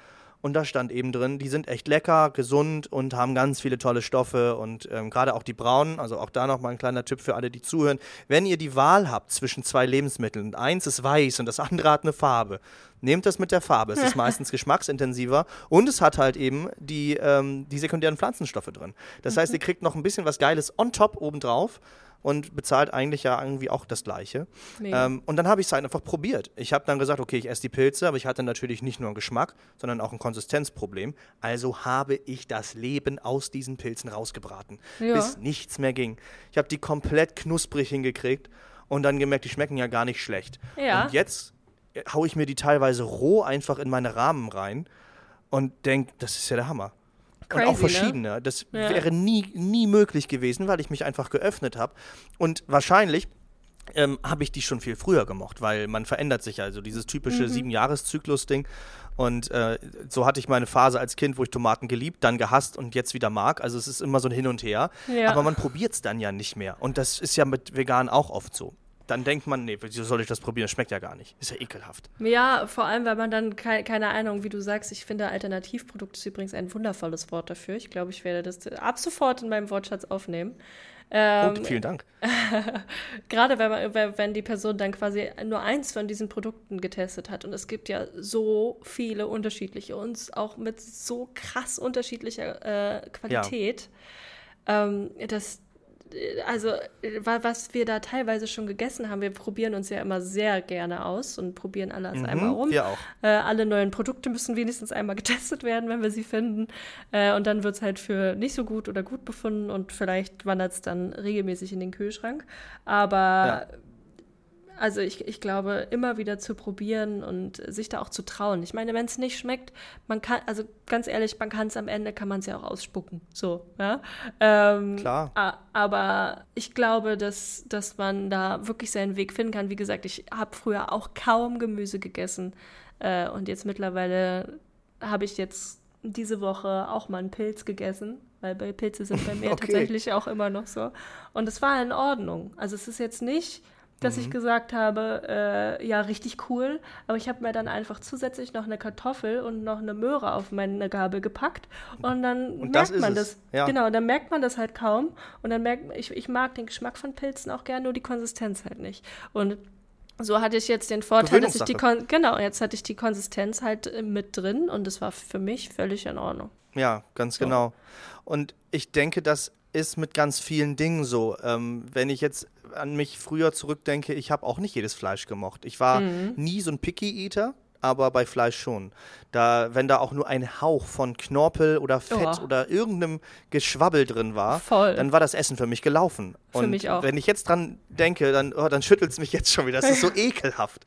Und da stand eben drin, die sind echt lecker, gesund und haben ganz viele tolle Stoffe und ähm, gerade auch die braunen, also auch da nochmal ein kleiner Tipp für alle, die zuhören. Wenn ihr die Wahl habt zwischen zwei Lebensmitteln und eins ist weiß und das andere hat eine Farbe, nehmt das mit der Farbe. Es ist <laughs> meistens geschmacksintensiver und es hat halt eben die, ähm, die sekundären Pflanzenstoffe drin. Das heißt, ihr kriegt noch ein bisschen was Geiles on top obendrauf und bezahlt eigentlich ja irgendwie auch das Gleiche. Ähm, und dann habe ich es halt einfach probiert. Ich habe dann gesagt, okay, ich esse die Pilze, aber ich hatte natürlich nicht nur einen Geschmack, sondern auch ein Konsistenzproblem. Also habe ich das Leben aus diesen Pilzen rausgebraten, ja. bis nichts mehr ging. Ich habe die komplett knusprig hingekriegt und dann gemerkt, die schmecken ja gar nicht schlecht. Ja. Und jetzt äh, haue ich mir die teilweise roh einfach in meine Rahmen rein und denke, das ist ja der Hammer. Crazy, und auch ne? verschiedene. Ne? Das ja. wäre nie, nie möglich gewesen, weil ich mich einfach geöffnet habe. Und wahrscheinlich ähm, habe ich die schon viel früher gemocht, weil man verändert sich also dieses typische mhm. Sieben-Jahres-Zyklus-Ding. Und äh, so hatte ich meine Phase als Kind, wo ich Tomaten geliebt, dann gehasst und jetzt wieder mag. Also es ist immer so ein Hin und Her. Ja. Aber man probiert es dann ja nicht mehr. Und das ist ja mit Vegan auch oft so dann denkt man, nee, wieso soll ich das probieren? Das schmeckt ja gar nicht. Ist ja ekelhaft. Ja, vor allem, weil man dann ke keine Ahnung, wie du sagst, ich finde Alternativprodukt ist übrigens ein wundervolles Wort dafür. Ich glaube, ich werde das ab sofort in meinem Wortschatz aufnehmen. Ähm, oh, vielen Dank. <laughs> Gerade wenn, man, wenn die Person dann quasi nur eins von diesen Produkten getestet hat. Und es gibt ja so viele unterschiedliche und auch mit so krass unterschiedlicher äh, Qualität, ja. ähm, dass also was wir da teilweise schon gegessen haben, wir probieren uns ja immer sehr gerne aus und probieren alles mhm, einmal um. Wir auch. Äh, alle neuen Produkte müssen wenigstens einmal getestet werden, wenn wir sie finden. Äh, und dann wird es halt für nicht so gut oder gut befunden und vielleicht wandert es dann regelmäßig in den Kühlschrank. Aber ja also ich, ich glaube, immer wieder zu probieren und sich da auch zu trauen. Ich meine, wenn es nicht schmeckt, man kann, also ganz ehrlich, man kann es am Ende, kann man es ja auch ausspucken. So, ja. Ähm, Klar. Aber ich glaube, dass, dass man da wirklich seinen Weg finden kann. Wie gesagt, ich habe früher auch kaum Gemüse gegessen. Äh, und jetzt mittlerweile habe ich jetzt diese Woche auch mal einen Pilz gegessen, weil bei Pilze sind bei <laughs> mir okay. tatsächlich auch immer noch so. Und es war in Ordnung. Also es ist jetzt nicht dass mhm. ich gesagt habe, äh, ja, richtig cool. Aber ich habe mir dann einfach zusätzlich noch eine Kartoffel und noch eine Möhre auf meine Gabel gepackt. Und dann und merkt man das. Ja. Genau, dann merkt man das halt kaum. Und dann merkt ich, ich mag den Geschmack von Pilzen auch gerne, nur die Konsistenz halt nicht. Und so hatte ich jetzt den Vorteil, dass ich die Kon genau, jetzt hatte ich die Konsistenz halt äh, mit drin und es war für mich völlig in Ordnung. Ja, ganz so. genau. Und ich denke, das ist mit ganz vielen Dingen so. Ähm, wenn ich jetzt an mich früher zurückdenke, ich habe auch nicht jedes Fleisch gemocht. Ich war mhm. nie so ein Picky Eater aber bei Fleisch schon. Da, wenn da auch nur ein Hauch von Knorpel oder Fett oh. oder irgendeinem Geschwabbel drin war, Voll. dann war das Essen für mich gelaufen. Für und mich auch. wenn ich jetzt dran denke, dann, oh, dann schüttelt es mich jetzt schon wieder. Das ist so <laughs> ekelhaft.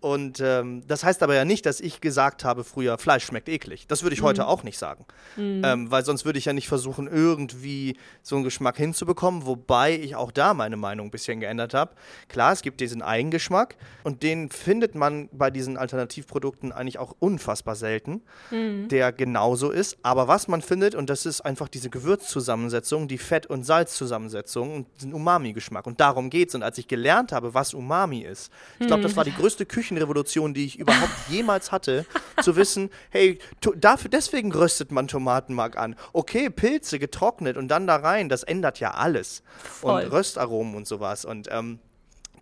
Und ähm, das heißt aber ja nicht, dass ich gesagt habe früher, Fleisch schmeckt eklig. Das würde ich mhm. heute auch nicht sagen. Mhm. Ähm, weil sonst würde ich ja nicht versuchen, irgendwie so einen Geschmack hinzubekommen, wobei ich auch da meine Meinung ein bisschen geändert habe. Klar, es gibt diesen Eigengeschmack und den findet man bei diesen Alternativ Produkten eigentlich auch unfassbar selten, mhm. der genauso ist. Aber was man findet, und das ist einfach diese Gewürzzusammensetzung, die Fett- und Salzzusammensetzung und den Umami-Geschmack. Und darum geht es. Und als ich gelernt habe, was Umami ist, ich glaube, das war die größte Küchenrevolution, die ich überhaupt <laughs> jemals hatte, zu wissen, hey, dafür, deswegen röstet man Tomatenmark an. Okay, Pilze getrocknet und dann da rein, das ändert ja alles. Voll. Und Röstaromen und sowas. Und ähm,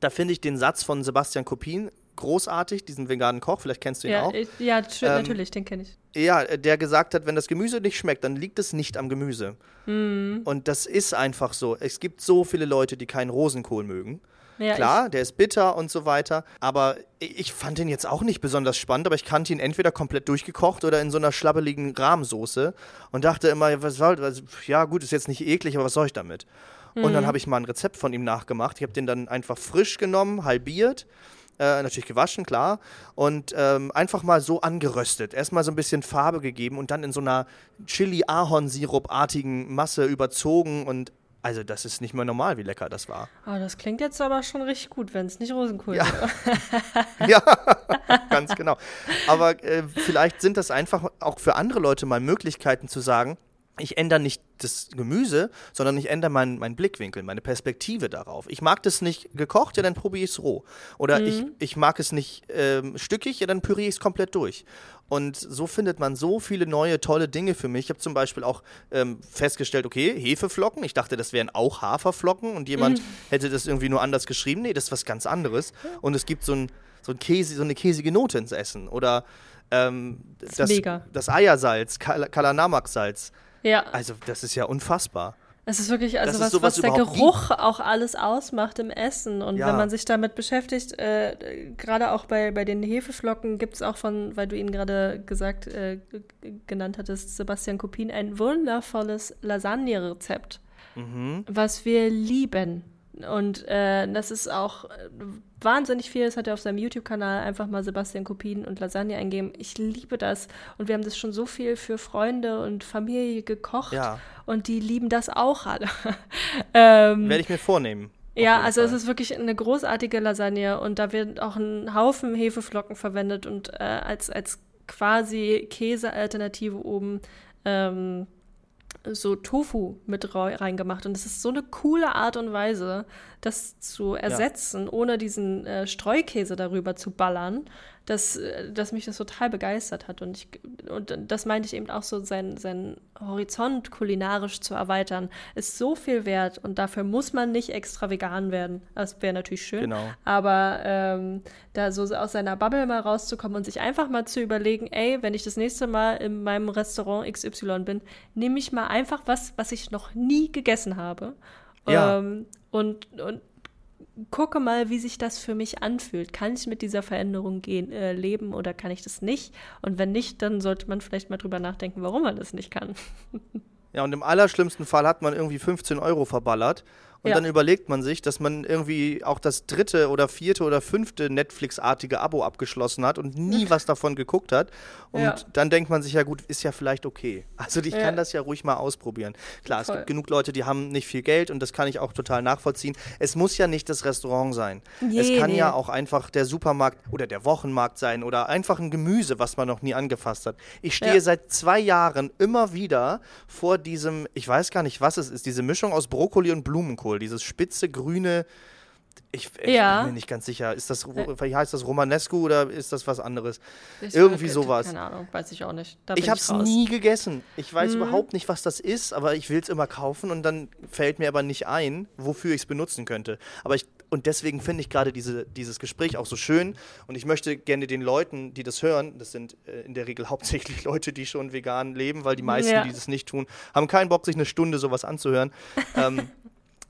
da finde ich den Satz von Sebastian Kopin großartig, diesen veganen Koch, vielleicht kennst du ihn ja, auch. Ich, ja, ähm, natürlich, den kenne ich. Ja, der gesagt hat, wenn das Gemüse nicht schmeckt, dann liegt es nicht am Gemüse. Mm. Und das ist einfach so. Es gibt so viele Leute, die keinen Rosenkohl mögen. Ja, Klar, der ist bitter und so weiter. Aber ich fand ihn jetzt auch nicht besonders spannend, aber ich kannte ihn entweder komplett durchgekocht oder in so einer schlabbeligen Rahmsoße und dachte immer, was soll, was, ja gut, ist jetzt nicht eklig, aber was soll ich damit? Und dann habe ich mal ein Rezept von ihm nachgemacht. Ich habe den dann einfach frisch genommen, halbiert. Äh, natürlich gewaschen, klar. Und ähm, einfach mal so angeröstet. Erstmal so ein bisschen Farbe gegeben und dann in so einer Chili-Ahornsirup-artigen Masse überzogen und also das ist nicht mehr normal, wie lecker das war. Oh, das klingt jetzt aber schon richtig gut, wenn es nicht Rosenkohl ja. wäre. <laughs> ja, ganz genau. Aber äh, vielleicht sind das einfach auch für andere Leute mal Möglichkeiten zu sagen, ich ändere nicht das Gemüse, sondern ich ändere meinen mein Blickwinkel, meine Perspektive darauf. Ich mag das nicht gekocht, ja, dann probiere ich es roh. Oder mhm. ich, ich mag es nicht ähm, stückig, ja, dann püriere ich es komplett durch. Und so findet man so viele neue, tolle Dinge für mich. Ich habe zum Beispiel auch ähm, festgestellt, okay, Hefeflocken. Ich dachte, das wären auch Haferflocken und jemand mhm. hätte das irgendwie nur anders geschrieben. Nee, das ist was ganz anderes. Und es gibt so, ein, so, ein Käse, so eine käsige Note ins Essen. Oder ähm, das, das, das Eiersalz, Kal Kalanamak-Salz. Ja. Also, das ist ja unfassbar. Es ist wirklich, also was, was der Geruch gibt. auch alles ausmacht im Essen. Und ja. wenn man sich damit beschäftigt, äh, gerade auch bei, bei den Hefeflocken gibt es auch von, weil du ihn gerade gesagt, äh, genannt hattest, Sebastian Kopin, ein wundervolles Lasagne-Rezept, mhm. was wir lieben. Und äh, das ist auch äh, wahnsinnig viel. Das hat er auf seinem YouTube-Kanal einfach mal Sebastian Kopien und Lasagne eingeben. Ich liebe das. Und wir haben das schon so viel für Freunde und Familie gekocht. Ja. Und die lieben das auch alle. <laughs> ähm, Werde ich mir vornehmen. Ja, also Fall. es ist wirklich eine großartige Lasagne und da wird auch ein Haufen Hefeflocken verwendet und äh, als, als quasi Käsealternative oben ähm, so Tofu mit reingemacht. Und es ist so eine coole Art und Weise, das zu ersetzen, ja. ohne diesen äh, Streukäse darüber zu ballern, dass, dass mich das total begeistert hat. Und, ich, und das meinte ich eben auch so, sein, sein Horizont kulinarisch zu erweitern, ist so viel wert und dafür muss man nicht extra vegan werden. Das wäre natürlich schön. Genau. Aber ähm, da so aus seiner Bubble mal rauszukommen und sich einfach mal zu überlegen, ey, wenn ich das nächste Mal in meinem Restaurant XY bin, nehme ich mal einfach was, was ich noch nie gegessen habe. Ja. Ähm, und, und gucke mal, wie sich das für mich anfühlt. Kann ich mit dieser Veränderung gehen, äh, leben oder kann ich das nicht? Und wenn nicht, dann sollte man vielleicht mal drüber nachdenken, warum man das nicht kann. Ja, und im allerschlimmsten Fall hat man irgendwie 15 Euro verballert und ja. dann überlegt man sich, dass man irgendwie auch das dritte oder vierte oder fünfte Netflix-artige Abo abgeschlossen hat und nie was davon geguckt hat. Und ja. dann denkt man sich, ja gut, ist ja vielleicht okay. Also ich ja. kann das ja ruhig mal ausprobieren. Klar, Voll. es gibt genug Leute, die haben nicht viel Geld und das kann ich auch total nachvollziehen. Es muss ja nicht das Restaurant sein. Nee, es kann nee. ja auch einfach der Supermarkt oder der Wochenmarkt sein oder einfach ein Gemüse, was man noch nie angefasst hat. Ich stehe seit zwei Jahren immer wieder vor diesem, ich weiß gar nicht, was es ist, diese Mischung aus Brokkoli und Blumenkohl. Blumenkohl, dieses spitze grüne. Ich, ich ja. bin mir nicht ganz sicher. Ist das, wie heißt das Romanesco oder ist das was anderes? Ich Irgendwie war, sowas. Keine Ahnung, weiß ich auch nicht. Da ich habe es nie gegessen. Ich weiß mhm. überhaupt nicht, was das ist, aber ich will es immer kaufen und dann fällt mir aber nicht ein, wofür ich es benutzen könnte. Aber ich und deswegen finde ich gerade diese, dieses Gespräch auch so schön. Und ich möchte gerne den Leuten, die das hören, das sind äh, in der Regel <laughs> hauptsächlich Leute, die schon vegan leben, weil die meisten, ja. die das nicht tun, haben keinen Bock, sich eine Stunde sowas anzuhören. ähm, <laughs>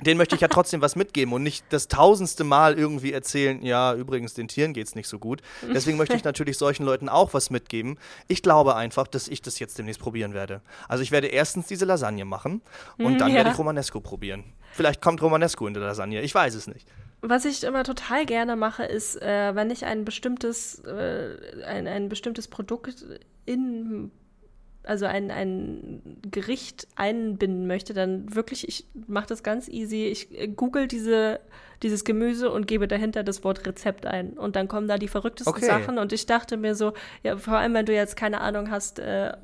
den möchte ich ja trotzdem was mitgeben und nicht das tausendste Mal irgendwie erzählen, ja, übrigens, den Tieren geht es nicht so gut. Deswegen möchte ich <laughs> natürlich solchen Leuten auch was mitgeben. Ich glaube einfach, dass ich das jetzt demnächst probieren werde. Also ich werde erstens diese Lasagne machen und mm, dann ja. werde ich Romanesco probieren. Vielleicht kommt Romanesco in der Lasagne, ich weiß es nicht. Was ich immer total gerne mache, ist, äh, wenn ich ein bestimmtes, äh, ein, ein bestimmtes Produkt in also ein, ein Gericht einbinden möchte, dann wirklich, ich mache das ganz easy. Ich äh, google diese, dieses Gemüse und gebe dahinter das Wort Rezept ein. Und dann kommen da die verrücktesten okay. Sachen. Und ich dachte mir so, ja, vor allem, wenn du jetzt keine Ahnung hast, äh,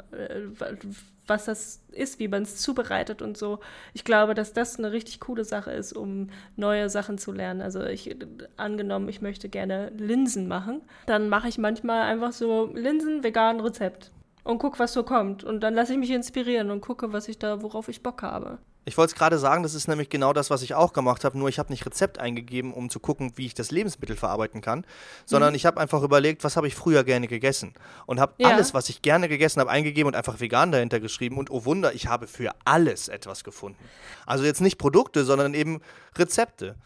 was das ist, wie man es zubereitet und so. Ich glaube, dass das eine richtig coole Sache ist, um neue Sachen zu lernen. Also ich angenommen, ich möchte gerne Linsen machen, dann mache ich manchmal einfach so Linsen vegan Rezept und guck, was so kommt. Und dann lasse ich mich inspirieren und gucke, was ich da, worauf ich Bock habe. Ich wollte es gerade sagen, das ist nämlich genau das, was ich auch gemacht habe, nur ich habe nicht Rezept eingegeben, um zu gucken, wie ich das Lebensmittel verarbeiten kann, sondern mhm. ich habe einfach überlegt, was habe ich früher gerne gegessen und habe ja. alles, was ich gerne gegessen habe, eingegeben und einfach vegan dahinter geschrieben und oh Wunder, ich habe für alles etwas gefunden. Also jetzt nicht Produkte, sondern eben Rezepte.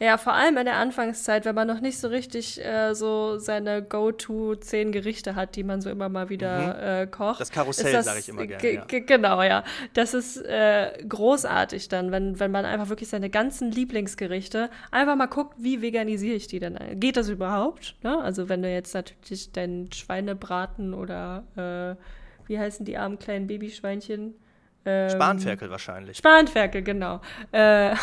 Ja, vor allem in der Anfangszeit, wenn man noch nicht so richtig äh, so seine Go-To zehn Gerichte hat, die man so immer mal wieder mhm. äh, kocht. Das Karussell sage ich immer gerne. Ja. Genau, ja. Das ist äh, großartig dann, wenn, wenn man einfach wirklich seine ganzen Lieblingsgerichte einfach mal guckt, wie veganisiere ich die denn? Geht das überhaupt? Ne? Also wenn du jetzt natürlich deinen Schweinebraten oder äh, wie heißen die armen kleinen Babyschweinchen? Ähm, Spanferkel wahrscheinlich. Spanferkel, genau. Äh,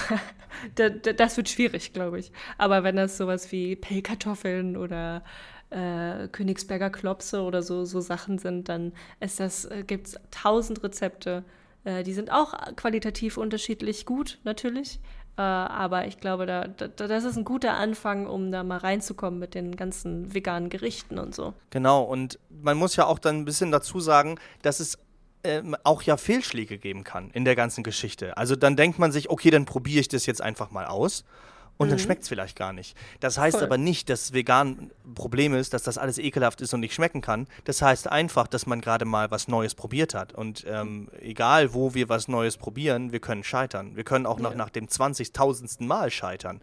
<laughs> das wird schwierig, glaube ich. Aber wenn das sowas wie Pellkartoffeln oder äh, Königsberger Klopse oder so, so Sachen sind, dann ist das, äh, gibt es tausend Rezepte. Äh, die sind auch qualitativ unterschiedlich gut, natürlich. Äh, aber ich glaube, da, da, das ist ein guter Anfang, um da mal reinzukommen mit den ganzen veganen Gerichten und so. Genau, und man muss ja auch dann ein bisschen dazu sagen, dass es ähm, auch ja Fehlschläge geben kann in der ganzen Geschichte. Also dann denkt man sich, okay, dann probiere ich das jetzt einfach mal aus. Und mhm. dann schmeckt es vielleicht gar nicht. Das heißt Voll. aber nicht, dass vegan Problem ist, dass das alles ekelhaft ist und nicht schmecken kann. Das heißt einfach, dass man gerade mal was Neues probiert hat. Und ähm, egal, wo wir was Neues probieren, wir können scheitern. Wir können auch ja. noch nach dem 20.000. Mal scheitern.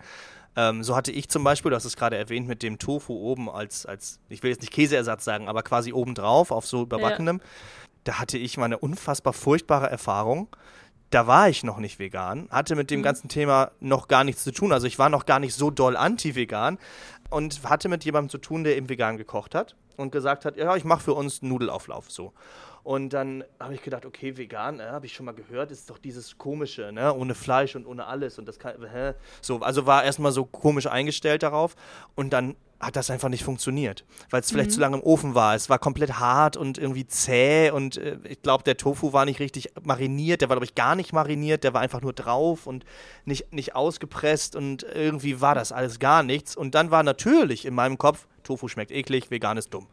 Ähm, so hatte ich zum Beispiel, du hast es gerade erwähnt, mit dem Tofu oben als, als, ich will jetzt nicht Käseersatz sagen, aber quasi obendrauf auf so überbackenem. Ja da hatte ich mal eine unfassbar furchtbare Erfahrung. Da war ich noch nicht vegan, hatte mit dem mhm. ganzen Thema noch gar nichts zu tun. Also ich war noch gar nicht so doll anti-vegan und hatte mit jemandem zu tun, der eben vegan gekocht hat und gesagt hat, ja, ich mache für uns Nudelauflauf so. Und dann habe ich gedacht, okay, vegan, äh, habe ich schon mal gehört, ist doch dieses komische, ne, ohne Fleisch und ohne alles und das kann, hä? so, also war erstmal so komisch eingestellt darauf und dann hat das einfach nicht funktioniert, weil es vielleicht mhm. zu lange im Ofen war. Es war komplett hart und irgendwie zäh und äh, ich glaube, der Tofu war nicht richtig mariniert, der war, glaube ich, gar nicht mariniert, der war einfach nur drauf und nicht, nicht ausgepresst und irgendwie war das alles gar nichts. Und dann war natürlich in meinem Kopf, Tofu schmeckt eklig, vegan ist dumm.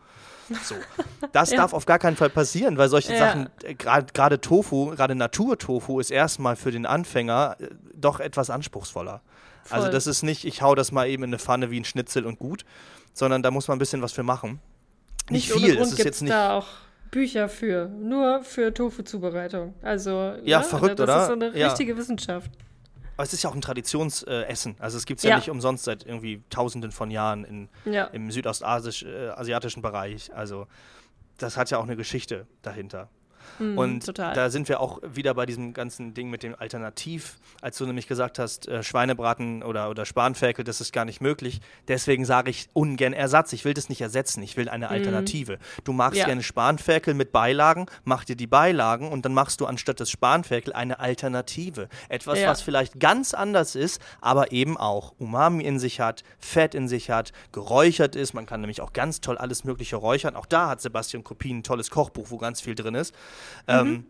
So. <laughs> Das ja. darf auf gar keinen Fall passieren, weil solche ja. Sachen, äh, gerade Tofu, gerade Naturtofu ist erstmal für den Anfänger äh, doch etwas anspruchsvoller. Also Voll. Also das ist nicht, ich hau das mal eben in eine Pfanne wie ein Schnitzel und gut, sondern da muss man ein bisschen was für machen. Nicht, nicht viel, es ist jetzt nicht. Da auch Bücher für, nur für Tofu-Zubereitung. Also ja, ne? verrückt, das oder? Das ist so eine richtige Wissenschaft. Aber es ist ja auch ein Traditionsessen. also es gibt es ja. ja. nicht umsonst seit irgendwie Tausenden von Jahren in, ja. im südostasiatischen äh, Bereich. Also das hat ja auch eine Geschichte dahinter. Mhm, und total. da sind wir auch wieder bei diesem ganzen Ding mit dem Alternativ, als du nämlich gesagt hast, äh, Schweinebraten oder, oder Spanferkel, das ist gar nicht möglich. Deswegen sage ich ungern Ersatz. Ich will das nicht ersetzen, ich will eine mhm. Alternative. Mhm. Du magst ja. gerne Spanferkel mit Beilagen, mach dir die Beilagen und dann machst du anstatt des Spanferkel eine Alternative. Etwas, ja. was vielleicht ganz anders ist, aber eben auch Umami in sich hat, Fett in sich hat, geräuchert ist. Man kann nämlich auch ganz toll alles Mögliche räuchern. Auch da hat Sebastian Kopin ein tolles Kochbuch, wo ganz viel drin ist. Ähm, mhm.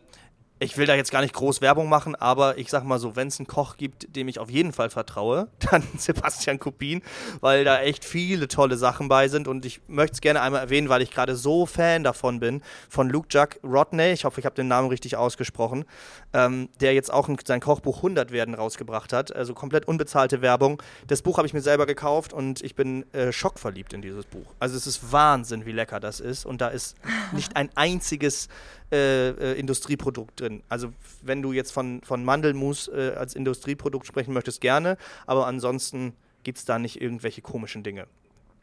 ich will da jetzt gar nicht groß Werbung machen, aber ich sag mal so, wenn es einen Koch gibt, dem ich auf jeden Fall vertraue, <laughs> dann Sebastian Kupin, weil da echt viele tolle Sachen bei sind und ich möchte es gerne einmal erwähnen, weil ich gerade so Fan davon bin, von Luke Jack Rodney, ich hoffe, ich habe den Namen richtig ausgesprochen, ähm, der jetzt auch sein Kochbuch 100 werden rausgebracht hat, also komplett unbezahlte Werbung. Das Buch habe ich mir selber gekauft und ich bin äh, schockverliebt in dieses Buch. Also es ist Wahnsinn, wie lecker das ist und da ist nicht ein einziges äh, äh, Industrieprodukt drin. Also wenn du jetzt von, von Mandelmus äh, als Industrieprodukt sprechen möchtest, gerne, aber ansonsten gibt es da nicht irgendwelche komischen Dinge.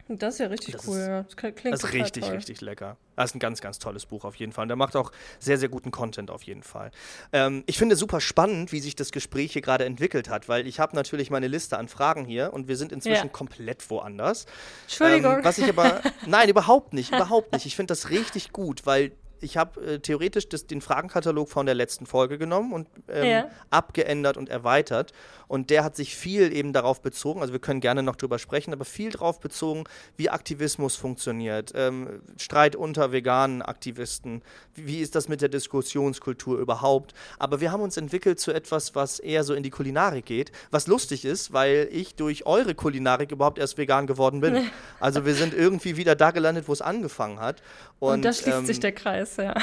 Das ist ja richtig das cool. Ist, das klingt das ist richtig, toll. richtig lecker. Das ist ein ganz, ganz tolles Buch auf jeden Fall. Und der macht auch sehr, sehr guten Content auf jeden Fall. Ähm, ich finde super spannend, wie sich das Gespräch hier gerade entwickelt hat, weil ich habe natürlich meine Liste an Fragen hier und wir sind inzwischen ja. komplett woanders. Entschuldigung. Ähm, was ich aber, <laughs> nein, überhaupt nicht, überhaupt nicht. Ich finde das richtig gut, weil ich habe äh, theoretisch das, den Fragenkatalog von der letzten Folge genommen und ähm, ja. abgeändert und erweitert. Und der hat sich viel eben darauf bezogen, also wir können gerne noch drüber sprechen, aber viel darauf bezogen, wie Aktivismus funktioniert, ähm, Streit unter veganen Aktivisten, wie, wie, ist das mit der Diskussionskultur überhaupt. Aber wir haben uns entwickelt zu etwas, was eher so in die Kulinarik geht, was lustig ist, weil ich durch eure Kulinarik überhaupt erst vegan geworden bin. <laughs> also wir sind irgendwie wieder da gelandet, wo es angefangen hat. Und, und da schließt ähm, sich der Kreis, ja.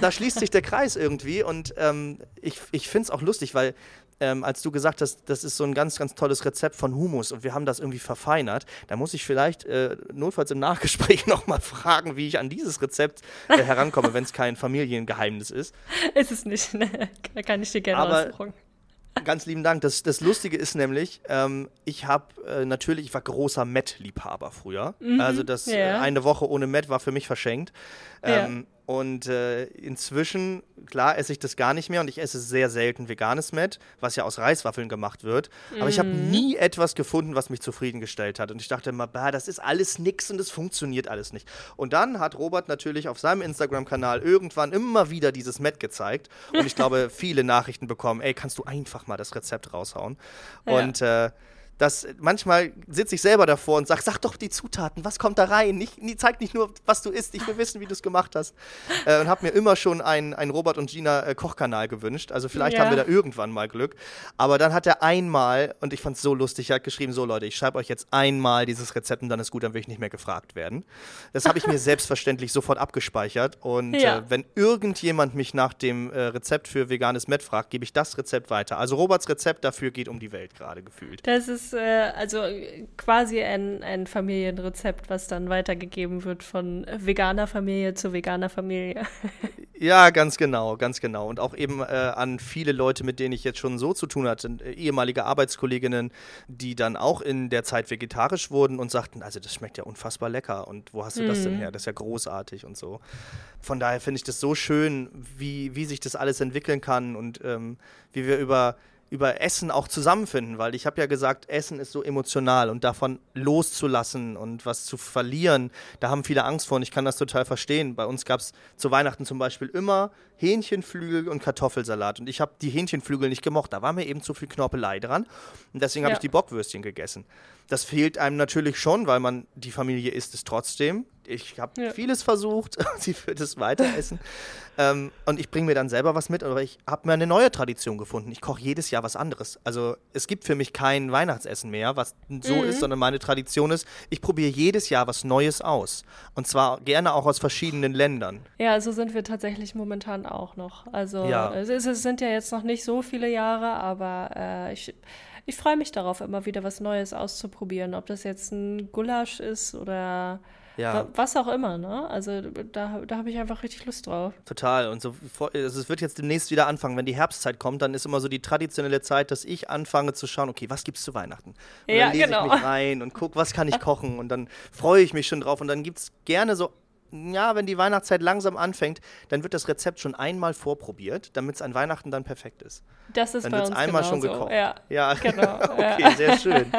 Da schließt sich der Kreis irgendwie und ähm, ich, ich finde es auch lustig, weil ähm, als du gesagt hast, das ist so ein ganz, ganz tolles Rezept von Humus und wir haben das irgendwie verfeinert, da muss ich vielleicht äh, notfalls im Nachgespräch <laughs> nochmal fragen, wie ich an dieses Rezept äh, herankomme, wenn es kein Familiengeheimnis ist. Ist es nicht, ne? Da kann ich dir gerne Aber, Ganz lieben Dank. Das, das Lustige ist nämlich, ähm, ich habe äh, natürlich, ich war großer Met-Liebhaber früher. Mhm, also das yeah. äh, eine Woche ohne Met war für mich verschenkt. Ähm, ja. Und äh, inzwischen, klar, esse ich das gar nicht mehr und ich esse sehr selten veganes Met, was ja aus Reiswaffeln gemacht wird. Aber mm. ich habe mhm. nie etwas gefunden, was mich zufriedengestellt hat. Und ich dachte immer, bah, das ist alles nix und es funktioniert alles nicht. Und dann hat Robert natürlich auf seinem Instagram-Kanal irgendwann immer wieder dieses Met gezeigt. Und ich <laughs> glaube, viele Nachrichten bekommen, ey, kannst du einfach mal das Rezept raushauen? Ja. Und äh, dass manchmal sitze ich selber davor und sage, sag doch die Zutaten, was kommt da rein? Nicht, zeig nicht nur, was du isst, ich will wissen, wie du es gemacht hast. Äh, und habe mir immer schon einen, einen Robert und Gina äh, Kochkanal gewünscht. Also vielleicht ja. haben wir da irgendwann mal Glück. Aber dann hat er einmal, und ich fand es so lustig, er hat geschrieben, so Leute, ich schreibe euch jetzt einmal dieses Rezept und dann ist gut, dann will ich nicht mehr gefragt werden. Das habe ich mir <laughs> selbstverständlich sofort abgespeichert. Und ja. äh, wenn irgendjemand mich nach dem äh, Rezept für veganes Met fragt, gebe ich das Rezept weiter. Also Roberts Rezept dafür geht um die Welt gerade gefühlt. Das ist äh, also quasi ein, ein Familienrezept, was dann weitergegeben wird von veganer Familie zu veganer Familie. <laughs> ja, ganz genau, ganz genau. Und auch eben äh, an viele Leute, mit denen ich jetzt schon so zu tun hatte, äh, ehemalige Arbeitskolleginnen, die dann auch in der Zeit vegetarisch wurden und sagten, also das schmeckt ja unfassbar lecker und wo hast du mhm. das denn mhm. her? Das ist ja großartig und so. Von daher finde ich das so schön, wie, wie sich das alles entwickeln kann und ähm, wie wir über über Essen auch zusammenfinden, weil ich habe ja gesagt, Essen ist so emotional und davon loszulassen und was zu verlieren, da haben viele Angst vor und ich kann das total verstehen. Bei uns gab es zu Weihnachten zum Beispiel immer Hähnchenflügel und Kartoffelsalat und ich habe die Hähnchenflügel nicht gemocht, da war mir eben zu viel Knorpelei dran und deswegen habe ja. ich die Bockwürstchen gegessen. Das fehlt einem natürlich schon, weil man die Familie isst es trotzdem. Ich habe ja. vieles versucht, <laughs> sie wird es weiter essen. ähm, und ich bringe mir dann selber was mit, aber ich habe mir eine neue Tradition gefunden. Ich koche jedes Jahr was anderes. Also es gibt für mich kein Weihnachtsessen mehr, was so mhm. ist, sondern meine Tradition ist, ich probiere jedes Jahr was Neues aus. Und zwar gerne auch aus verschiedenen Ländern. Ja, so sind wir tatsächlich momentan auch noch. Also ja. es, es, sind ja jetzt noch nicht so viele Jahre, aber äh, ich ich freue mich darauf, immer wieder was Neues auszuprobieren. Ob das jetzt ein Gulasch ist oder ja. was auch immer, ne? Also da, da habe ich einfach richtig Lust drauf. Total. Und so, also es wird jetzt demnächst wieder anfangen. Wenn die Herbstzeit kommt, dann ist immer so die traditionelle Zeit, dass ich anfange zu schauen, okay, was gibt's zu Weihnachten? Und ja, dann lese genau. ich mich rein und gucke, was kann ich <laughs> kochen? Und dann freue ich mich schon drauf. Und dann gibt es gerne so ja, wenn die Weihnachtszeit langsam anfängt, dann wird das Rezept schon einmal vorprobiert, damit es an Weihnachten dann perfekt ist. Das ist dann bei uns einmal schon gekocht. Ja, ja. genau. <laughs> okay, ja. sehr schön.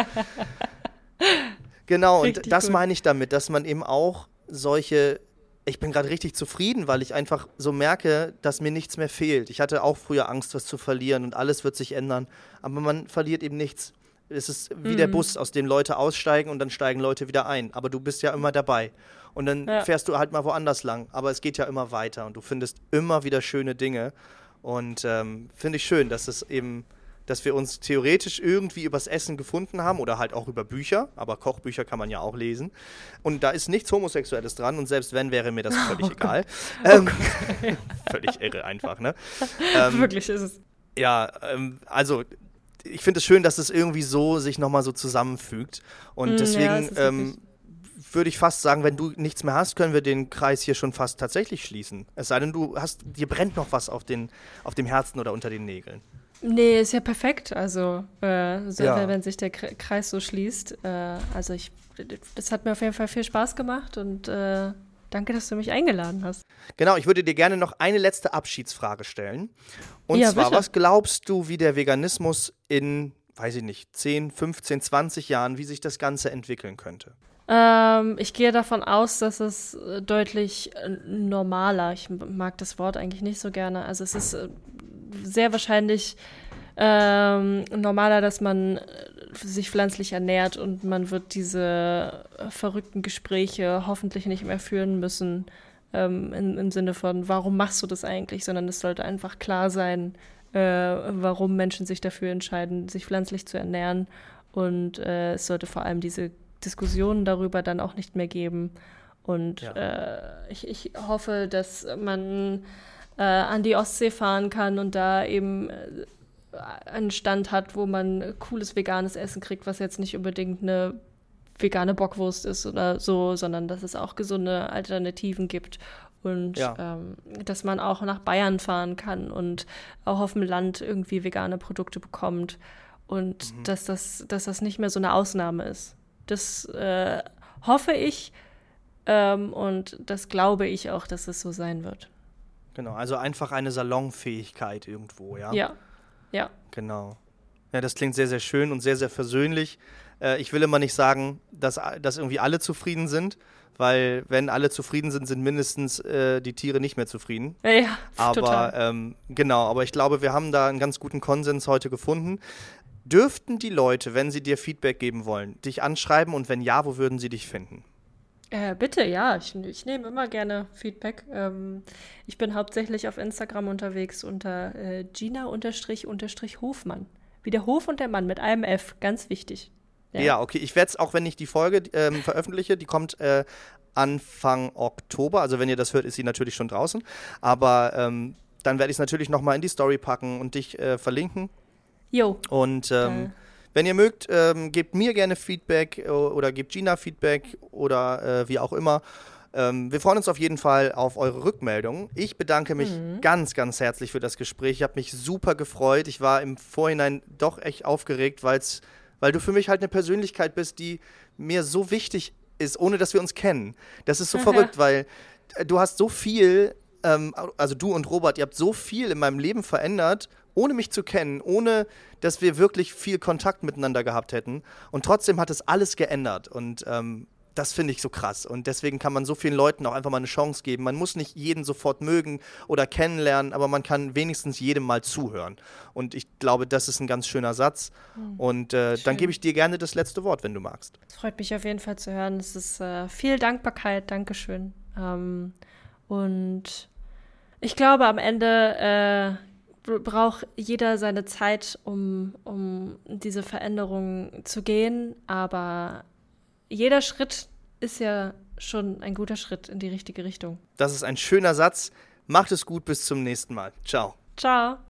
<laughs> genau, richtig und das gut. meine ich damit, dass man eben auch solche ich bin gerade richtig zufrieden, weil ich einfach so merke, dass mir nichts mehr fehlt. Ich hatte auch früher Angst, was zu verlieren und alles wird sich ändern, aber man verliert eben nichts. Es ist wie mhm. der Bus, aus dem Leute aussteigen und dann steigen Leute wieder ein, aber du bist ja immer dabei und dann ja. fährst du halt mal woanders lang. Aber es geht ja immer weiter und du findest immer wieder schöne Dinge. Und ähm, finde ich schön, dass es eben, dass wir uns theoretisch irgendwie übers Essen gefunden haben oder halt auch über Bücher, aber Kochbücher kann man ja auch lesen. Und da ist nichts Homosexuelles dran und selbst wenn, wäre mir das <laughs> völlig oh egal. <laughs> Ähm, oh <laughs> völlig irre einfach, ne? Ähm, Wirklich ist es. Ja, ähm, also ich finde es schön, dass es irgendwie so sich nochmal so zusammenfügt. Und mm, deswegen ja, ähm, würde ich fast sagen, wenn du nichts mehr hast, können wir den Kreis hier schon fast tatsächlich schließen. Es sei denn, du hast, dir brennt noch was auf, den, auf dem Herzen oder unter den Nägeln. Nee, ist ja perfekt. Also, äh, so, ja. wenn sich der Kreis so schließt. Äh, also, ich, das hat mir auf jeden Fall viel Spaß gemacht und äh, danke, dass du mich eingeladen hast. Genau, ich würde dir gerne noch eine letzte Abschiedsfrage stellen. Und ja, zwar, bitte. was glaubst du, wie der Veganismus in, weiß ich nicht, 10, 15, 20 Jahren, wie sich das Ganze entwickeln könnte? Ähm, ich gehe davon aus, dass es äh, deutlich äh, normaler, ich mag das Wort eigentlich nicht so gerne, also es ist äh, sehr wahrscheinlich ähm, normaler, dass man sich pflanzlich ernährt und man wird diese verrückten Gespräche hoffentlich nicht mehr führen müssen ähm, in, im Sinne von, warum machst du das eigentlich, sondern es sollte einfach klar sein, äh, warum Menschen sich dafür entscheiden, sich pflanzlich zu ernähren und äh, es sollte vor allem diese Diskussionen darüber dann auch nicht mehr geben. Und ja. äh, ich, ich hoffe, dass man äh, an die Ostsee fahren kann und da eben äh, einen Stand hat, wo man cooles veganes Essen kriegt, was jetzt nicht unbedingt eine vegane Bockwurst ist oder so, sondern dass es auch gesunde Alternativen gibt Und ja. ähm, dass man auch nach Bayern fahren kann und auch auf dem Land irgendwie vegane Produkte bekommt. Und mhm. dass, das, dass das nicht mehr so eine Ausnahme ist. Das äh, hoffe ich ähm, und das glaube ich auch, dass es so sein wird. Genau, also einfach eine Salonfähigkeit irgendwo, ja? Ja, ja. Genau. Ja, das klingt sehr, sehr schön und sehr, sehr versöhnlich. Äh, ich will immer nicht sagen, dass, dass irgendwie alle zufrieden sind, weil wenn alle zufrieden sind, sind mindestens äh, die Tiere nicht mehr zufrieden. Ja, aber, total. Ähm, genau, aber ich glaube, wir haben da einen ganz guten Konsens heute gefunden. Dürften die Leute, wenn sie dir Feedback geben wollen, dich anschreiben und wenn ja, wo würden sie dich finden? Äh, bitte, ja. Ich, ich nehme immer gerne Feedback. Ähm, ich bin hauptsächlich auf Instagram unterwegs unter äh, Gina-Hofmann. Wie der Hof und der Mann mit einem F. Ganz wichtig. Ja, ja okay. Ich werde es, auch wenn ich die Folge ähm, veröffentliche, die kommt äh, Anfang Oktober. Also wenn ihr das hört, ist sie natürlich schon draußen. Aber ähm, dann werde ich es natürlich nochmal in die Story packen und dich äh, verlinken. Jo. Und ähm, wenn ihr mögt, ähm, gebt mir gerne Feedback oder gebt Gina Feedback oder äh, wie auch immer. Ähm, wir freuen uns auf jeden Fall auf eure Rückmeldung. Ich bedanke mich mhm. ganz, ganz herzlich für das Gespräch. Ich habe mich super gefreut. Ich war im Vorhinein doch echt aufgeregt, weil's, weil du für mich halt eine Persönlichkeit bist, die mir so wichtig ist, ohne dass wir uns kennen. Das ist so Aha. <laughs> verrückt, weil äh, du hast so viel, ähm, also du und Robert, ihr habt so viel in meinem Leben verändert ohne mich zu kennen, ohne dass wir wirklich viel Kontakt miteinander gehabt hätten. Und trotzdem hat es alles geändert. Und ähm, das finde ich so krass. Und deswegen kann man so vielen Leuten auch einfach mal eine Chance geben. Man muss nicht jeden sofort mögen oder kennenlernen, aber man kann wenigstens jedem mal zuhören. Und ich glaube, das ist ein ganz schöner Satz. Mhm. Und äh, dann gebe ich dir gerne das letzte Wort, wenn du magst. Es freut mich auf jeden Fall zu hören. Es ist äh, viel Dankbarkeit. Dankeschön. Ähm, und ich glaube, am Ende äh, braucht jeder seine Zeit, um, um diese Veränderungen zu gehen. Aber jeder Schritt ist ja schon ein guter Schritt in die richtige Richtung. Das ist ein schöner Satz. Macht es gut, bis zum nächsten Mal. Ciao. Ciao.